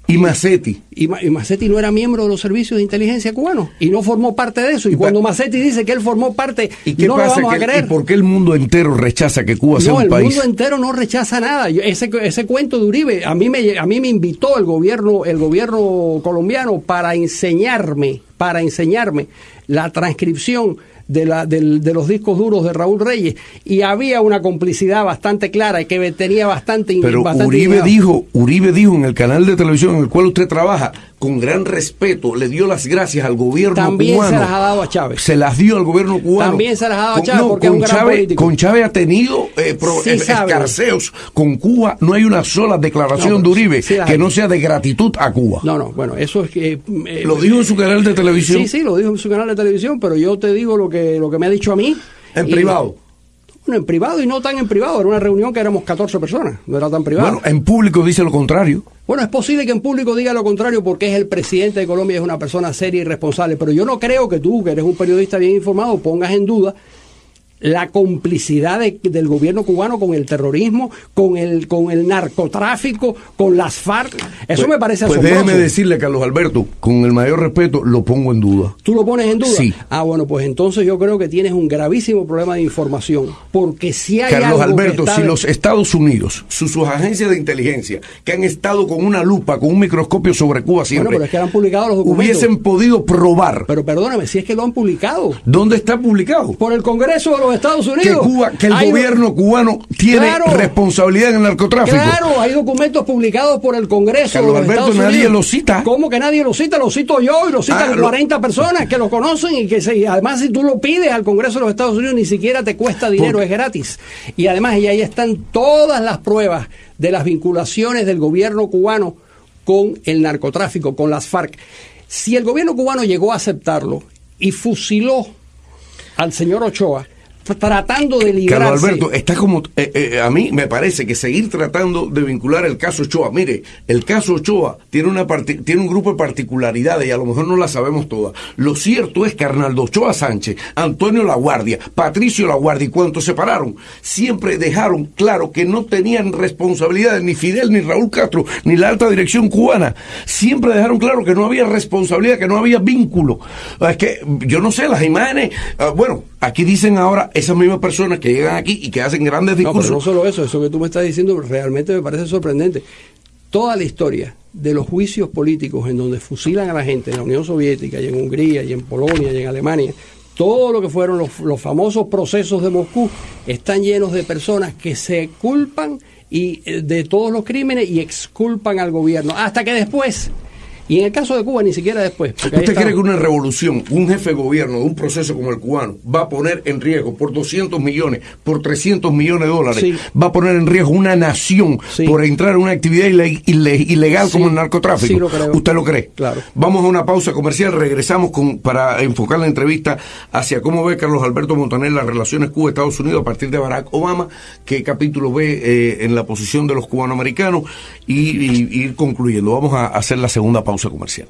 y Macetti. y, y Massetti no era miembro de los servicios de inteligencia cubanos y no formó parte de eso. Y, cuando Massetti dice que él formó parte, ¿Y qué no pasa? lo vamos que- a creer. ¿Y por qué el mundo entero rechaza que Cuba sea No, un el país? mundo entero no rechaza nada. Ese, ese cuento de Uribe, a mí, me, a mí me invitó el gobierno, el gobierno colombiano para enseñarme, para enseñarme la transcripción de, la, del- de los discos duros de Raúl Reyes. Y había una complicidad bastante clara y que tenía bastante Pero bastante Uribe dijo, Uribe dijo en el canal de televisión en el cual usted trabaja, con gran respeto, le dio las gracias al gobierno También cubano. se las ha dado a Chávez. Se las dio al gobierno cubano. También se las ha dado a Chávez no, porque es con un gran Chávez, político. Con Chávez ha tenido eh, pro- Sí eh, escarceos. Con Cuba no hay una sola declaración No, de Uribe sí que no sea de gratitud a Cuba. No, no, bueno, eso es que... eh, Lo dijo en su canal de televisión. Sí, sí, lo dijo en su canal de televisión, pero yo te digo lo que, lo que me ha dicho a mí. En privado. Bueno, en privado y no tan en privado. Era una reunión que éramos 14 personas, no era tan privado. Bueno, en público dice lo contrario. Bueno, es posible que en público diga lo contrario porque es el presidente de Colombia y es una persona seria y responsable, pero yo no creo que tú, que eres un periodista bien informado, pongas en duda la complicidad de- del gobierno cubano con el terrorismo, con el con el narcotráfico, con las FARC. Eso Pues- me parece Pues asombroso. déjeme decirle, Carlos Alberto, con el mayor respeto, lo pongo en duda. ¿Tú lo pones en duda? Sí. Ah, bueno, pues entonces yo creo que tienes un gravísimo problema de información, porque si hay Carlos algo que Alberto, está si los Estados Unidos, sus, sus agencias de inteligencia, que han estado con una lupa, con un microscopio sobre Cuba siempre, Bueno, pero es que han publicado los documentos. hubiesen podido probar. Pero perdóname, si es que lo han publicado ¿Dónde está publicado? por el Congreso de los Estados Que Unido. Cuba, que el Hay- gobierno cubano tiene Claro. responsabilidad en el narcotráfico. Claro, hay documentos publicados por el Congreso Carlos de los Alberto, Estados nadie Unidos. lo cita. ¿Cómo que nadie lo cita? Lo cito yo y lo citan Ah, lo- 40 personas que lo conocen y que se, además si tú lo pides al Congreso de los Estados Unidos ni siquiera te cuesta dinero, es gratis. Y además y ahí están todas las pruebas de las vinculaciones del gobierno cubano con el narcotráfico, con las FARC. Si el gobierno cubano llegó a aceptarlo y fusiló al señor Ochoa, tratando de librarse... Carlos Alberto, está como, eh, eh, a mí me parece que seguir tratando de vincular el caso Ochoa, mire, el caso Ochoa tiene una tiene un grupo de particularidades y a lo mejor no las sabemos todas. Lo cierto es que Arnaldo Ochoa Sánchez, Antonio Laguardia, Patricio Laguardia y cuantos se pararon, siempre dejaron claro que no tenían responsabilidades ni Fidel, ni Raúl Castro, ni la alta dirección cubana. Siempre dejaron claro que no había responsabilidad, que no había vínculo. Es que yo no sé, las imágenes, ah, bueno, aquí dicen ahora esas mismas personas que llegan aquí y que hacen grandes discursos. No, pero no solo eso, eso que tú me estás diciendo realmente me parece sorprendente. Toda la historia de los juicios políticos en donde fusilan a la gente en la Unión Soviética y en Hungría y en Polonia y en Alemania, todo lo que fueron los, los famosos procesos de Moscú están llenos de personas que se culpan y eh, de todos los crímenes y exculpan al gobierno hasta que después y en el caso de Cuba, ni siquiera después. ¿Usted cree que una revolución, un jefe de gobierno de un proceso como el cubano, va a poner en riesgo por 200 millones, por 300 millones de dólares, va a poner en riesgo una nación por entrar en una actividad ilegal como el narcotráfico? Lo creo. ¿Usted lo cree? Claro. Vamos a una pausa comercial, regresamos con, para enfocar la entrevista hacia cómo ve Carlos Alberto Montaner las relaciones Cuba-Estados Unidos a partir de Barack Obama, qué capítulo ve eh, en la posición de los cubanoamericanos y, ir concluyendo. Vamos a hacer la segunda pausa comercial.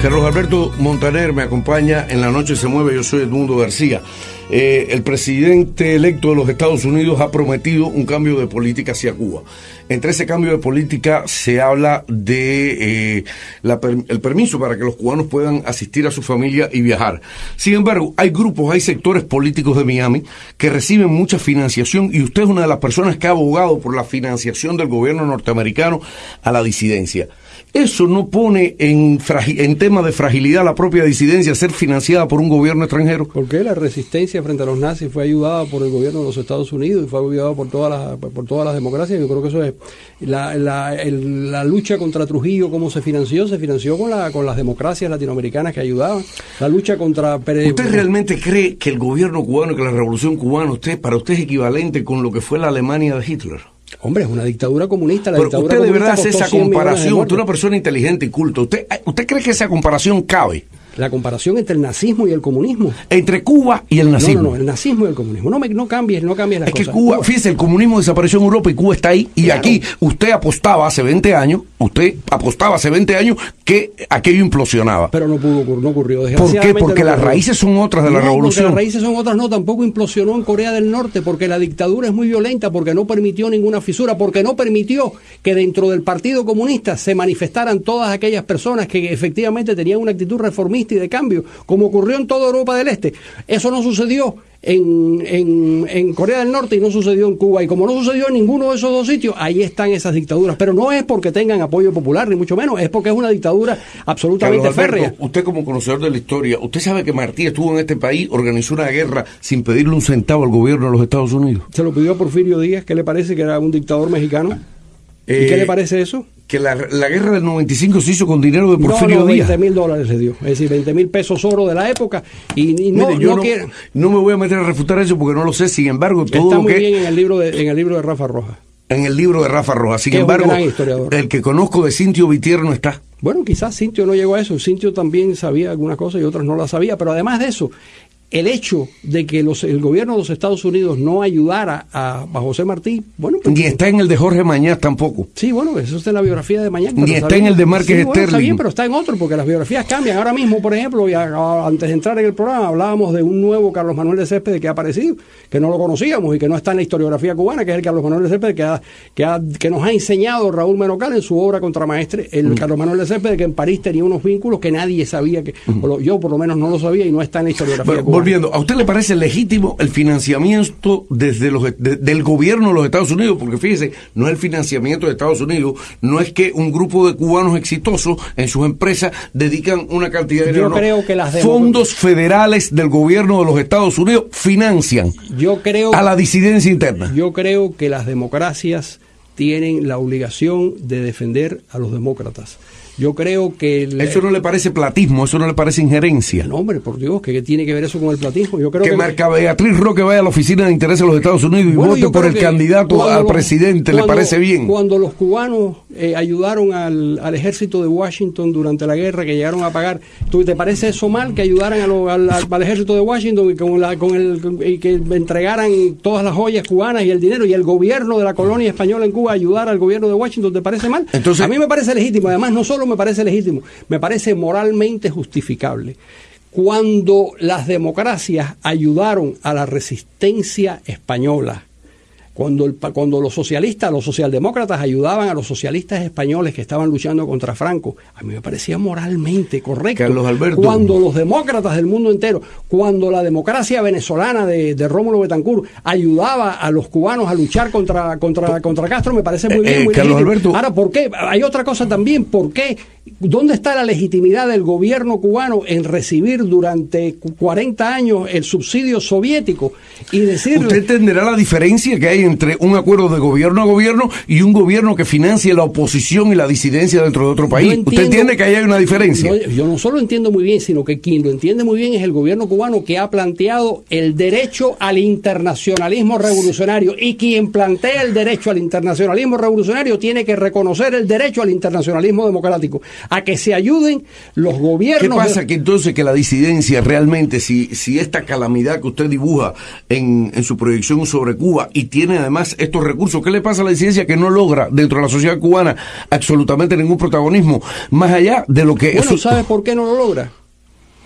Carlos Alberto Montaner me acompaña en La Noche se mueve, yo soy Edmundo García. Eh, el presidente electo de los Estados Unidos ha prometido un cambio de política hacia Cuba. Entre ese cambio de política se habla de eh, el permiso para que los cubanos puedan asistir a su familia y viajar. Sin embargo, hay grupos, hay sectores políticos de Miami que reciben mucha financiación y usted es una de las personas que ha abogado por la financiación del gobierno norteamericano a la disidencia. ¿Eso no pone en, en tema de fragilidad la propia disidencia ser financiada por un gobierno extranjero? Porque la resistencia frente a los nazis fue ayudada por el gobierno de los Estados Unidos y fue ayudada por todas las, por todas las democracias. Yo creo que eso es la, la, la lucha contra Trujillo, cómo se financió, se financió con, la, con las democracias latinoamericanas que ayudaban. La lucha contra... ¿Usted realmente cree que el gobierno cubano, que la revolución cubana, usted, para usted es equivalente con lo que fue la Alemania de Hitler? Hombre, es una dictadura comunista. La Pero dictadura usted de verdad hace esa costó 100 millones de comparación, usted es una persona inteligente y culta. ¿Usted, ¿Usted cree que esa comparación cabe La comparación entre el nazismo y el comunismo. entre Cuba y el No, nazismo? no, no, el nazismo y el comunismo. No, me, no cambies, no cambies las Es que cosas. Cuba, fíjese, el comunismo desapareció en Europa y Cuba está ahí. Y Claro. aquí usted apostaba hace 20 años, usted apostaba hace 20 años que aquello implosionaba. Pero no pudo ocurrir, no ocurrió. ¿Por qué? Porque no las raíces son otras de la No, Porque revolución. las raíces son otras, no, tampoco implosionó en Corea del Norte, porque la dictadura es muy violenta, porque no permitió ninguna fisura, porque no permitió que dentro del Partido Comunista se manifestaran todas aquellas personas que efectivamente tenían una actitud reformista y de cambio, como ocurrió en toda Europa del Este. Eso no sucedió en, en, en Corea del Norte y no sucedió en Cuba. Y como no sucedió en ninguno de esos dos sitios, ahí están esas dictaduras. Pero no es porque tengan apoyo popular, ni mucho menos, es porque es una dictadura absolutamente Carlos Alberto, férrea. usted como conocedor de la historia, ¿usted sabe que Martí estuvo en este país, organizó una guerra sin pedirle un centavo al gobierno de los Estados Unidos? Se lo pidió a Porfirio Díaz, ¿qué le parece que era un dictador mexicano? ¿Y Eh, qué le parece eso? Que la, la guerra del 95 se hizo con dinero de Porfirio no, no, Díaz. 20 mil dólares le dio. Es decir, 20 mil pesos oro de la época. Y, y no, Mire, yo no quiere- no me voy a meter a refutar eso porque no lo sé. Sin embargo, todo Está lo muy que bien en el libro de, en el libro de Rafa Rojas. en el libro de Rafa Rojas. Sin embargo, el que conozco de Cintio Vitier no está. Bueno, quizás Cintio no llegó a eso. Cintio también sabía algunas cosas y otras no las sabía. Pero además de eso, el hecho de que los, el gobierno de los Estados Unidos no ayudara a, a José Martí, bueno, pues, Ni está en el de Jorge Mañaz tampoco. Sí, bueno, eso está en la biografía de mañana. Ni está en el de Márquez Sí, bueno, Está bien, pero está en otro, porque las biografías cambian. Ahora mismo, por ejemplo, y a- antes de entrar en el programa, hablábamos de un nuevo Carlos Manuel de Céspedes que ha aparecido, que no lo conocíamos y que no está en la historiografía cubana, que es el Carlos Manuel de Céspedes que, ha- que, ha- que nos ha enseñado Raúl Menocal en su obra Contramaestre, el Mm. Carlos Manuel de Céspedes, que en París tenía unos vínculos que nadie sabía, que o lo- yo por lo menos no lo sabía y no está en la historiografía Bueno, cubana. Volviendo, ¿a usted le parece legítimo el financiamiento desde los, de- del gobierno de los Estados Unidos? Porque fíjese, no es el financiamiento de Estados Unidos, no es que un grupo de cubanos exitosos en sus empresas dedican una cantidad de Yo dinero. no. creo que las fondos federales del gobierno de los Estados Unidos financian Yo creo a la disidencia interna. Yo creo que las democracias tienen la obligación de defender a los demócratas. Yo creo que... el- Eso no le parece platismo, eso no le parece injerencia. No, hombre, por Dios, ¿qué, qué tiene que ver eso con el platismo? Yo creo que que... Marca Beatriz Roque vaya a la oficina de intereses de los Estados Unidos y Bueno, vote por el candidato al los- presidente, ¿le parece bien? Cuando los cubanos eh, ayudaron al, al ejército de Washington durante la guerra, que llegaron a pagar, ¿tú te parece eso mal que ayudaran a lo- al, al- al ejército de Washington y, con la, con el, y que entregaran todas las joyas cubanas y el dinero y el gobierno de la colonia española en Cuba ayudar al gobierno de Washington? ¿Te parece mal? Entonces- a mí me parece legítimo. Además, no solo me parece legítimo, me parece moralmente justificable. Cuando las democracias ayudaron a la resistencia española, cuando, el, cuando los socialistas, los socialdemócratas ayudaban a los socialistas españoles que estaban luchando contra Franco, a mí me parecía moralmente correcto. Cuando los demócratas del mundo entero, cuando la democracia venezolana de, de Rómulo Betancourt ayudaba a los cubanos a luchar contra, contra, contra Castro, me parece muy bien. Eh, Alberto. Ahora, ¿por qué? Hay otra cosa también, ¿por qué? ¿Dónde está la legitimidad del gobierno cubano en recibir durante 40 años el subsidio soviético y decir... Usted entenderá la diferencia que hay entre un acuerdo de gobierno a gobierno y un gobierno que financie la oposición y la disidencia dentro de otro país. ¿Usted entiende que ahí hay una diferencia? yo no solo entiendo muy bien, sino que quien lo entiende muy bien es el gobierno cubano que ha planteado el derecho al internacionalismo revolucionario y quien plantea el derecho al internacionalismo revolucionario tiene que reconocer el derecho al internacionalismo democrático a que se ayuden los gobiernos. ¿Qué pasa que entonces que la disidencia realmente, si, si esta calamidad que usted dibuja en, en su proyección sobre Cuba y tiene además estos recursos, ¿qué le pasa a la disidencia que no logra dentro de la sociedad cubana absolutamente ningún protagonismo más allá de lo que... Bueno, ¿sabe por qué no lo logra?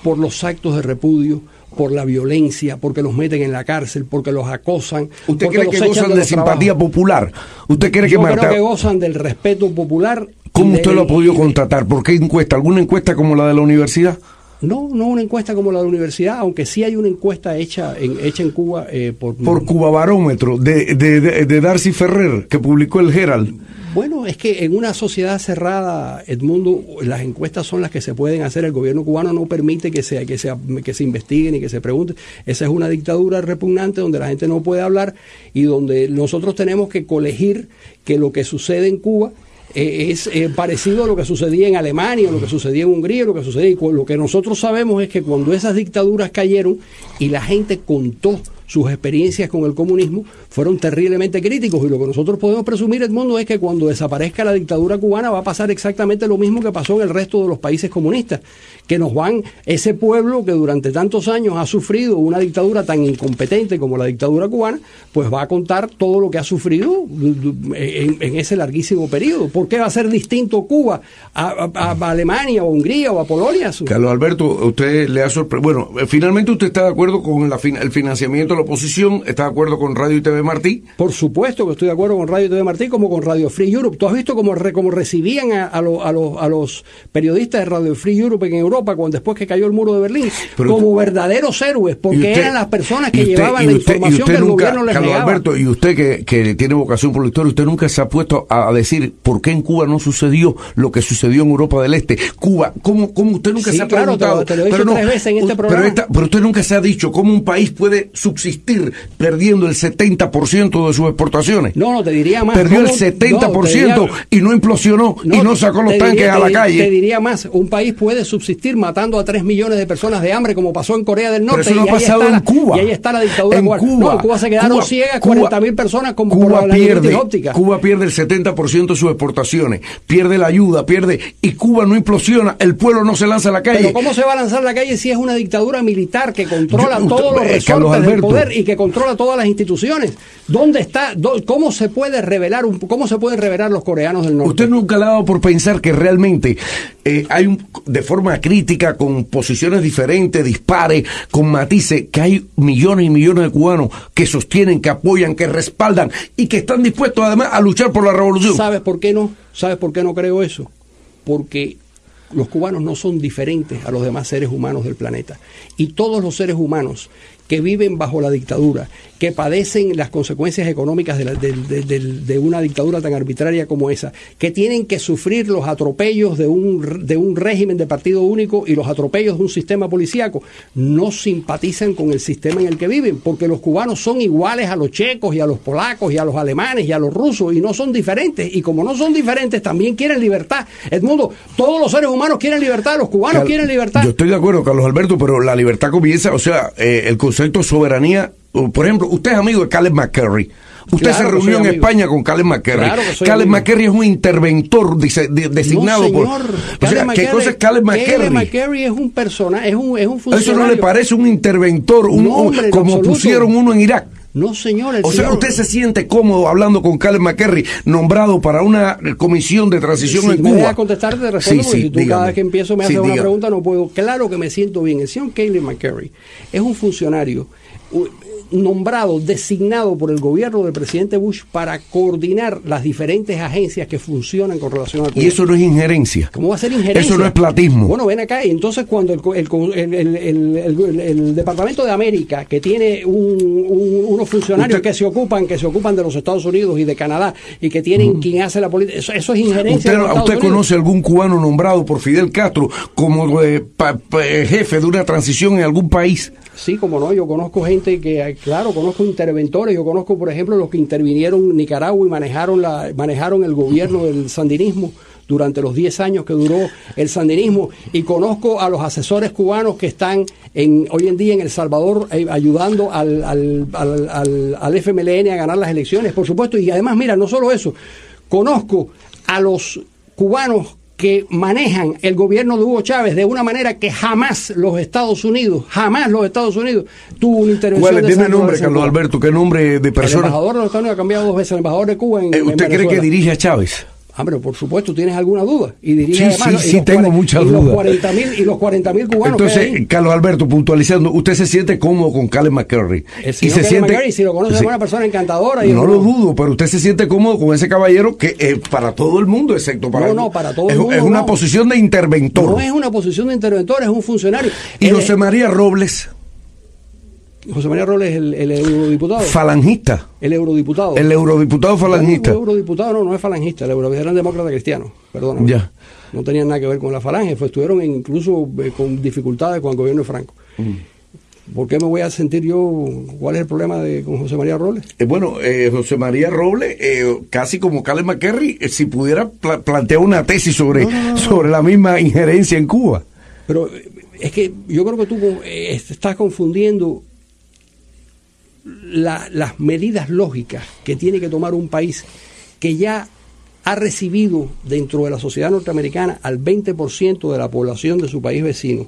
Por los actos de repudio, por la violencia, porque los meten en la cárcel, porque los acosan. ¿Usted cree que gozan de, simpatía popular? ¿Usted cree que creo que gozan del respeto popular ¿Cómo usted lo ha podido contratar? ¿Por qué encuesta? ¿Alguna encuesta como la de la universidad? No, no una encuesta como la de la universidad, aunque sí hay una encuesta hecha en, hecha en Cuba eh, por... Por Cuba Barómetro, de, de, Darcy Ferrer, que publicó el Herald. Bueno, es que en una sociedad cerrada, Edmundo, las encuestas son las que se pueden hacer. El gobierno cubano no permite que se, que se, que se investiguen y que se pregunten. Esa es una dictadura repugnante donde la gente no puede hablar y donde nosotros tenemos que colegir que lo que sucede en Cuba eh, es eh, parecido a lo que sucedía en Alemania, lo que sucedía en Hungría, lo que sucedía. Y lo que nosotros sabemos es que cuando esas dictaduras cayeron y la gente contó sus experiencias con el comunismo fueron terriblemente críticos y lo que nosotros podemos presumir, Edmundo, es que cuando desaparezca la dictadura cubana va a pasar exactamente lo mismo que pasó en el resto de los países comunistas, que nos van, ese pueblo que durante tantos años ha sufrido una dictadura tan incompetente como la dictadura cubana, pues va a contar todo lo que ha sufrido en, ese larguísimo periodo. ¿Por qué va a ser distinto Cuba a, Alemania o Hungría o a Polonia? Carlos Alberto, usted le ha sorprendido, bueno, finalmente usted está de acuerdo con el financiamiento de oposición está de acuerdo con Radio y TV Martí. Por supuesto que estoy de acuerdo con Radio y TV Martí, como con Radio Free Europe. ¿Tú has visto cómo, recibían a, a, a, los periodistas de Radio Free Europe en Europa cuando después que cayó el muro de Berlín? como verdaderos héroes, porque eran las personas que llevaban la información que el gobierno les Carlos Alberto, y usted que, que tiene vocación por la historia, usted nunca se ha puesto a decir por qué en Cuba no sucedió lo que sucedió en Europa del Este. Cuba, ¿cómo, cómo usted nunca se ha preguntado? Te lo, he dicho tres veces en este programa. pero usted nunca se ha dicho cómo un país puede subsistir perdiendo el 70% de sus exportaciones. No, no, te diría más. Perdió el 70% y no implosionó y no sacó los tanques a la calle. Te diría más, un país puede subsistir matando a 3 millones de personas de hambre como pasó en Corea del Norte. Pero eso no ha pasado en Cuba. Y ahí está la dictadura en Cuba. No, en Cuba se quedaron ciegas 40 mil personas como Cuba por la pierde, óptica. Cuba pierde el 70% de sus exportaciones, pierde la ayuda, pierde y Cuba no implosiona, el pueblo no se lanza a la calle. Pero ¿cómo se va a lanzar a la calle si es una dictadura militar que controla todos los eh, resortes del poder y que controla todas las instituciones. ¿Dónde está? ¿Cómo se puede revelar cómo se pueden revelar los coreanos del norte? Usted nunca le ha dado por pensar que realmente eh, hay un, de forma crítica, con posiciones diferentes, dispares, con matices, que hay millones y millones de cubanos que sostienen, que apoyan, que respaldan y que están dispuestos además a luchar por la revolución. ¿Sabes por qué no? ¿Sabes por qué no creo eso? Porque los cubanos no son diferentes a los demás seres humanos del planeta. Y todos los seres humanos que viven bajo la dictadura, que padecen las consecuencias económicas de, una dictadura tan arbitraria como esa, que tienen que sufrir los atropellos de un, de un régimen de partido único y los atropellos de un sistema policíaco, no simpatizan con el sistema en el que viven, porque los cubanos son iguales a los checos y a los polacos y a los alemanes y a los rusos y no son diferentes. Y como no son diferentes, también quieren libertad. Edmundo, todos los seres humanos quieren libertad, los cubanos quieren libertad. Yo estoy de acuerdo, Carlos Alberto, pero la libertad comienza, o sea, eh, el concepto de soberanía por ejemplo, usted es amigo de Caleb McCurry. Usted se reunió en España con Caleb McCurry. Caleb McCurry es un interventor designado por. O sea, ¿qué cosa es Caleb McCurry? Caleb McCurry es un personaje, es un, es un funcionario. ¿Eso no le parece un interventor, un, como pusieron uno en Irak? No, señor. o sea, usted se siente cómodo hablando con Caleb McCurry, nombrado para una comisión de transición en Cuba. Me voy a contestar, te respondo, porque si tú cada vez que empiezo me haces una pregunta, no puedo. Claro que me siento bien. El señor Caleb McCurry es un funcionario nombrado, designado por el gobierno del presidente Bush para coordinar las diferentes agencias que funcionan con relación a Y eso no es injerencia. ¿Cómo va a ser injerencia? Eso no es platismo. Bueno, ven acá, y entonces cuando el, el, el, el Departamento de América, que tiene un, unos funcionarios que se ocupan, que se ocupan de los Estados Unidos y de Canadá, y que tienen quien hace la política, eso, es injerencia. ¿Usted, ¿usted conoce algún cubano nombrado por Fidel Castro como eh, jefe de una transición en algún país? Sí, como no, yo conozco gente que, claro, conozco interventores, yo conozco, por ejemplo, los que intervinieron en Nicaragua y manejaron, la, manejaron el gobierno del sandinismo durante los 10 años que duró el sandinismo. Y conozco a los asesores cubanos que están en, hoy en día en El Salvador eh, ayudando al, al, al, al FMLN a ganar las elecciones, por supuesto, y además, mira, no solo eso, conozco a los cubanos que manejan el gobierno de Hugo Chávez de una manera que jamás los Estados Unidos, jamás los Estados Unidos tuvo una intervención. ¿Cuál tiene nombre, Carlos Alberto? ¿Qué nombre de persona? El embajador de los Estados Unidos ha cambiado dos veces, el embajador de Cuba en, eh, ¿Usted cree que dirige a Chávez? Ah, pero por supuesto, ¿tienes alguna duda? Y diría sí, sí, sí, tengo muchas dudas. y los 40 mil cubanos. Entonces, Carlos Alberto, puntualizando, usted se siente cómodo con Calen McCurry. y se siente, McCurry, si lo conoce, es una persona encantadora. Y no lo dudo, pero usted se siente cómodo con ese caballero que es para todo el mundo, excepto para. No, no, para todo el mundo. Es una posición de interventor. No es una posición de interventor, es un funcionario. ¿Y José María Robles? José María Robles, el, el eurodiputado. Falangista. El eurodiputado. El eurodiputado falangista. el eurodiputado no, no es falangista, el eurodiputado era demócrata cristiano, perdón. Ya. No tenían nada que ver con la falange, fue, estuvieron incluso eh, con dificultades con el gobierno de Franco. Mm. ¿Por qué me voy a sentir yo? ¿Cuál es el problema de, con José María Robles? Eh, bueno, eh, José María Robles, casi como Carles McKerry, si pudiera plantear una tesis sobre, sobre la misma injerencia en Cuba. Pero es que yo creo que tú estás confundiendo las medidas lógicas que tiene que tomar un país que ya ha recibido dentro de la sociedad norteamericana al 20% de la población de su país vecino,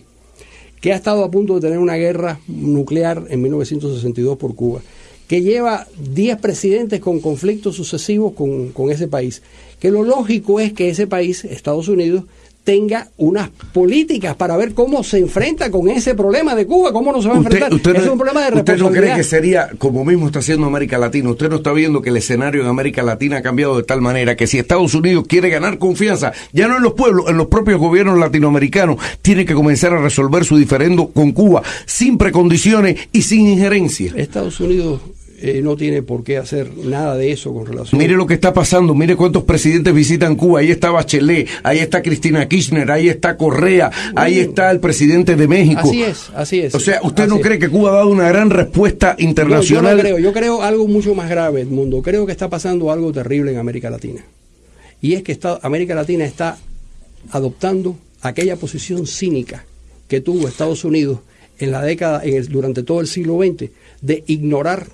que ha estado a punto de tener una guerra nuclear en 1962 por Cuba, que lleva 10 presidentes con conflictos sucesivos con, con ese país, que lo lógico es que ese país, Estados Unidos, tenga unas políticas para ver cómo se enfrenta con ese problema de Cuba, cómo no se va a enfrentar. es un problema de responsabilidad. ¿Usted no cree que sería, como mismo está haciendo América Latina, usted no está viendo que el escenario en América Latina ha cambiado de tal manera que si Estados Unidos quiere ganar confianza, ya no en los pueblos, en los propios gobiernos latinoamericanos, tiene que comenzar a resolver su diferendo con Cuba, sin precondiciones y sin injerencia? Estados Unidos eh, no tiene por qué hacer nada de eso con relación. Mire lo que está pasando, mire cuántos presidentes visitan Cuba. Ahí está Bachelet, ahí está Cristina Kirchner, ahí está Correa, ahí está el presidente de México. Así es, así es. O sea, ¿usted no cree que Cuba ha dado una gran respuesta internacional? yo no creo, yo creo algo mucho más grave, Edmundo. Creo que está pasando algo terrible en América Latina. Y es que está, América Latina está adoptando aquella posición cínica que tuvo Estados Unidos en la década, durante todo el siglo XX, de ignorar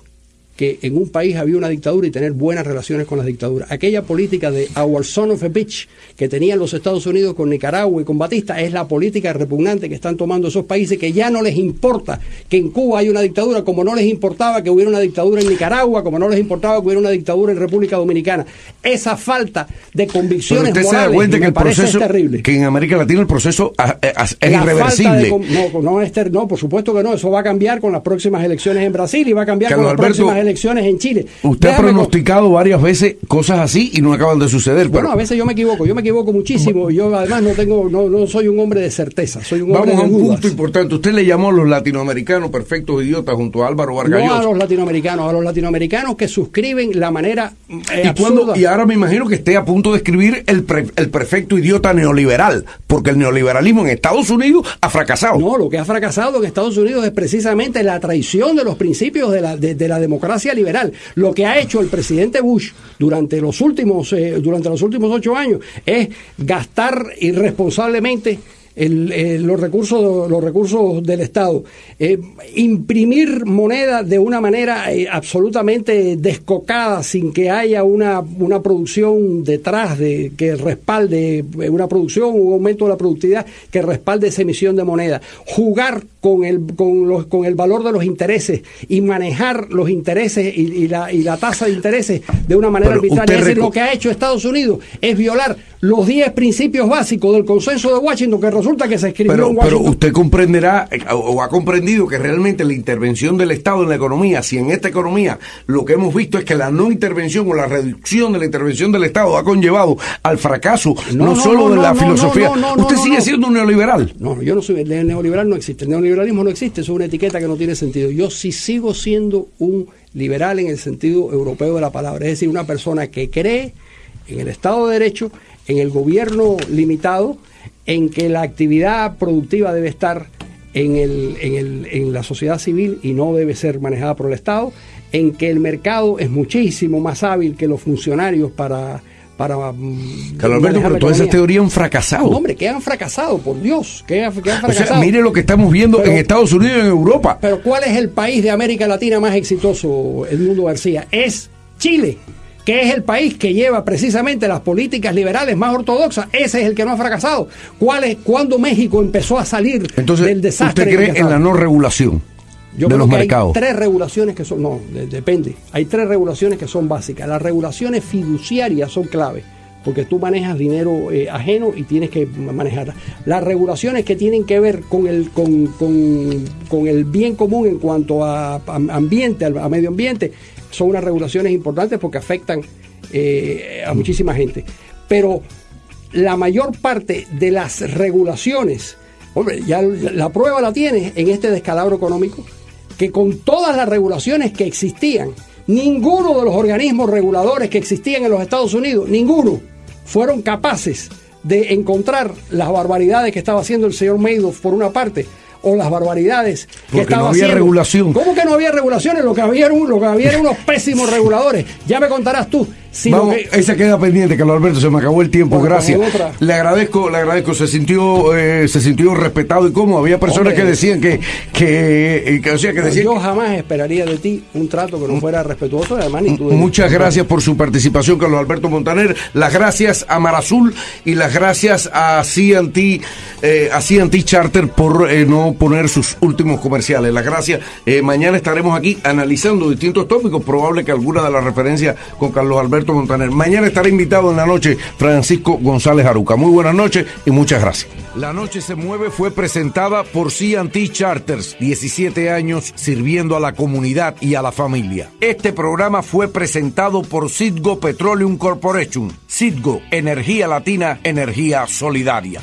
que en un país había una dictadura y tener buenas relaciones con las dictaduras. Aquella política de our son of a bitch que tenían los Estados Unidos con Nicaragua y con Batista es la política repugnante que están tomando esos países que ya no les importa que en Cuba haya una dictadura, como no les importaba que hubiera una dictadura en Nicaragua, como no les importaba que hubiera una dictadura en República Dominicana. Esa falta de convicciones morales que el proceso, terrible. Que en América Latina el proceso es irreversible. no, no, no, por supuesto que no. Eso va a cambiar con las próximas elecciones en Brasil y va a cambiar con las próximas elecciones elecciones en Chile. Usted ha pronosticado varias veces cosas así y no acaban de suceder. Bueno, a veces yo me equivoco, yo me equivoco muchísimo. Yo además no tengo, no, no soy un hombre de certeza, soy un hombre Vamos a un punto importante. Usted le llamó a los latinoamericanos perfectos idiotas junto a Álvaro Vargas. No a los latinoamericanos, a los latinoamericanos que suscriben la manera eh, ¿Y, y ahora me imagino que esté a punto de escribir el, el perfecto idiota neoliberal, porque el neoliberalismo en Estados Unidos ha fracasado. No, lo que ha fracasado en Estados Unidos es precisamente la traición de los principios de la, de la democracia liberal. Lo que ha hecho el presidente Bush durante los últimos, eh, durante los últimos ocho años es gastar irresponsablemente los recursos los recursos del Estado eh, imprimir moneda de una manera eh, absolutamente descocada sin que haya una, una producción detrás de que respalde una producción un aumento de la productividad que respalde esa emisión de moneda jugar con el, con, los, con el valor de los intereses y manejar los intereses y, la, y la tasa de intereses de una manera arbitraria. Es decir, lo que ha hecho Estados Unidos es violar los 10 principios básicos del consenso de Washington que resulta que se escribió pero, en pero usted comprenderá eh, o, ha comprendido que realmente la intervención del Estado en la economía, si en esta economía lo que hemos visto es que la no intervención o la reducción de la intervención del Estado ha conllevado al fracaso no, No, no, solo no, de la no, filosofía. no, no, no, usted sigue siendo un neoliberal. No, yo no soy, el neoliberal no existe, el neoliberalismo no existe, es una etiqueta que no tiene sentido. Yo sí sigo siendo un liberal en el sentido europeo de la palabra, es decir, una persona que cree en el Estado de Derecho, en el gobierno limitado, en que la actividad productiva debe estar en, el, en, el, en la sociedad civil y no debe ser manejada por el Estado, en que el mercado es muchísimo más hábil que los funcionarios para... para mm, Carlos Alberto, pero todas esas teorías han fracasado. No, hombre, que han fracasado, por Dios, que han, que han o sea, fracasado. mire lo que estamos viendo Pero- en Estados Unidos y en Europa. Pero ¿cuál es el país de América Latina más exitoso, Edmundo García? Es Chile, que es el país que lleva precisamente las políticas liberales más ortodoxas. Ese es el que no ha fracasado. ¿Cuál es, ¿Cuándo México empezó a salir Entonces, del desastre? ¿usted cree en la no regulación Yo de creo los que mercados? Hay tres regulaciones que son, no, de- depende. Hay tres regulaciones que son básicas. Las regulaciones fiduciarias son clave, porque tú manejas dinero eh, ajeno y tienes que manejarla. Las regulaciones que tienen que ver con el, con, con- con el bien común en cuanto a, a ambiente, a medio ambiente, son unas regulaciones importantes porque afectan eh, a muchísima gente. Pero la mayor parte de las regulaciones, ya la prueba la tienes en este descalabro económico, que con todas las regulaciones que existían, ninguno de los organismos reguladores que existían en los Estados Unidos, ninguno, fueron capaces de encontrar las barbaridades que estaba haciendo el señor Madoff por una parte, o las barbaridades que Porque estaba no había haciendo. regulación. ¿Cómo que no había regulaciones? Lo que había, lo que había eran unos pésimos reguladores. Ya me contarás tú. Vamos, que- esa queda pendiente, Carlos Alberto, se me acabó el tiempo, Bueno, gracias. Le agradezco, le agradezco, se sintió, eh, se sintió respetado y cómodo. Había personas Hombre. que decían que, que, eh, que, o sea, que decían yo jamás esperaría de ti un trato que no fuera respetuoso, de. Muchas gracias por su participación, Carlos Alberto Montaner. Las gracias a Mar Azul y las gracias a CNT, eh, a CNT Charter por eh, no poner sus últimos comerciales. Las gracias. Eh, mañana estaremos aquí analizando distintos tópicos. Probable que alguna de las referencias con Carlos Alberto Montaner. Mañana estará invitado en la noche Francisco González Aruca. Muy buenas noches y muchas gracias. La Noche se mueve fue presentada por CNT Charters, 17 años sirviendo a la comunidad y a la familia. Este programa fue presentado por Citgo Petroleum Corporation. Citgo, energía latina, energía solidaria.